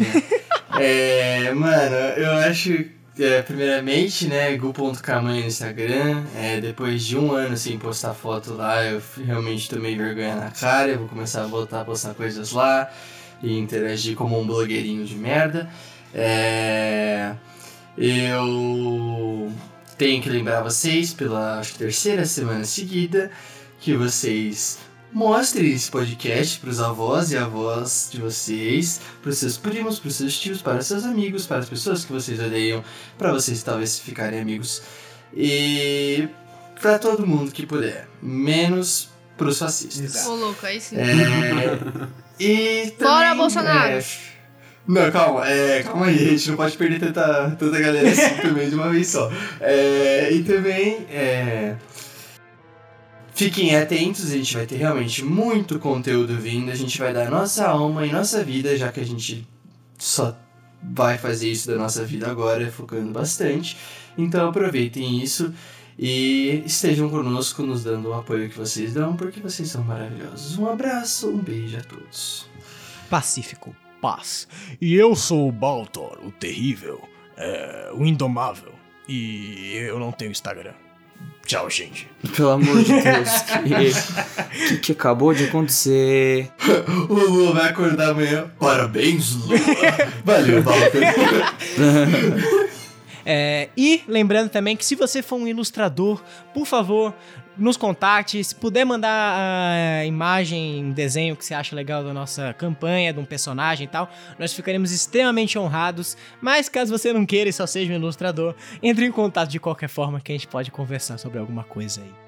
é, mano, eu acho. É, primeiramente, né, gu.camanha no Instagram. É, depois de um ano sem postar foto lá, eu realmente tomei vergonha na cara. Eu vou começar a voltar a postar coisas lá e interagir como um blogueirinho de merda. É, eu tenho que lembrar vocês, pela acho terceira semana seguida, que vocês mostrem esse podcast para os avós e avós de vocês, para os seus primos, para os seus tios, para os seus amigos, para as pessoas que vocês odeiam, para vocês talvez ficarem amigos e para todo mundo que puder, menos para os fascistas. Ô, louco, aí sim. É, e Fora também, Bolsonaro. é, não, calma, é, calma aí, a gente não pode perder tanta, tanta galera assim também de uma vez só. É, e também, é, fiquem atentos, a gente vai ter realmente muito conteúdo vindo, a gente vai dar nossa alma e nossa vida, já que a gente só vai fazer isso da nossa vida agora, focando bastante. Então aproveitem isso e estejam conosco nos dando o apoio que vocês dão, porque vocês são maravilhosos. Um abraço, um beijo a todos. Pacífico, paz. E eu sou o Baltor, o terrível, é, o indomável. E eu não tenho Instagram. Tchau, gente. Pelo amor de Deus, que, que, que acabou de acontecer? O Lua vai acordar amanhã. Parabéns, Lua. Valeu, Walter. É, e lembrando também que se você for um ilustrador, por favor, nos contatos, Se puder mandar a imagem, desenho que você acha legal da nossa campanha, de um personagem e tal, nós ficaremos extremamente honrados. Mas caso você não queira e só seja um ilustrador, entre em contato de qualquer forma que a gente pode conversar sobre alguma coisa aí.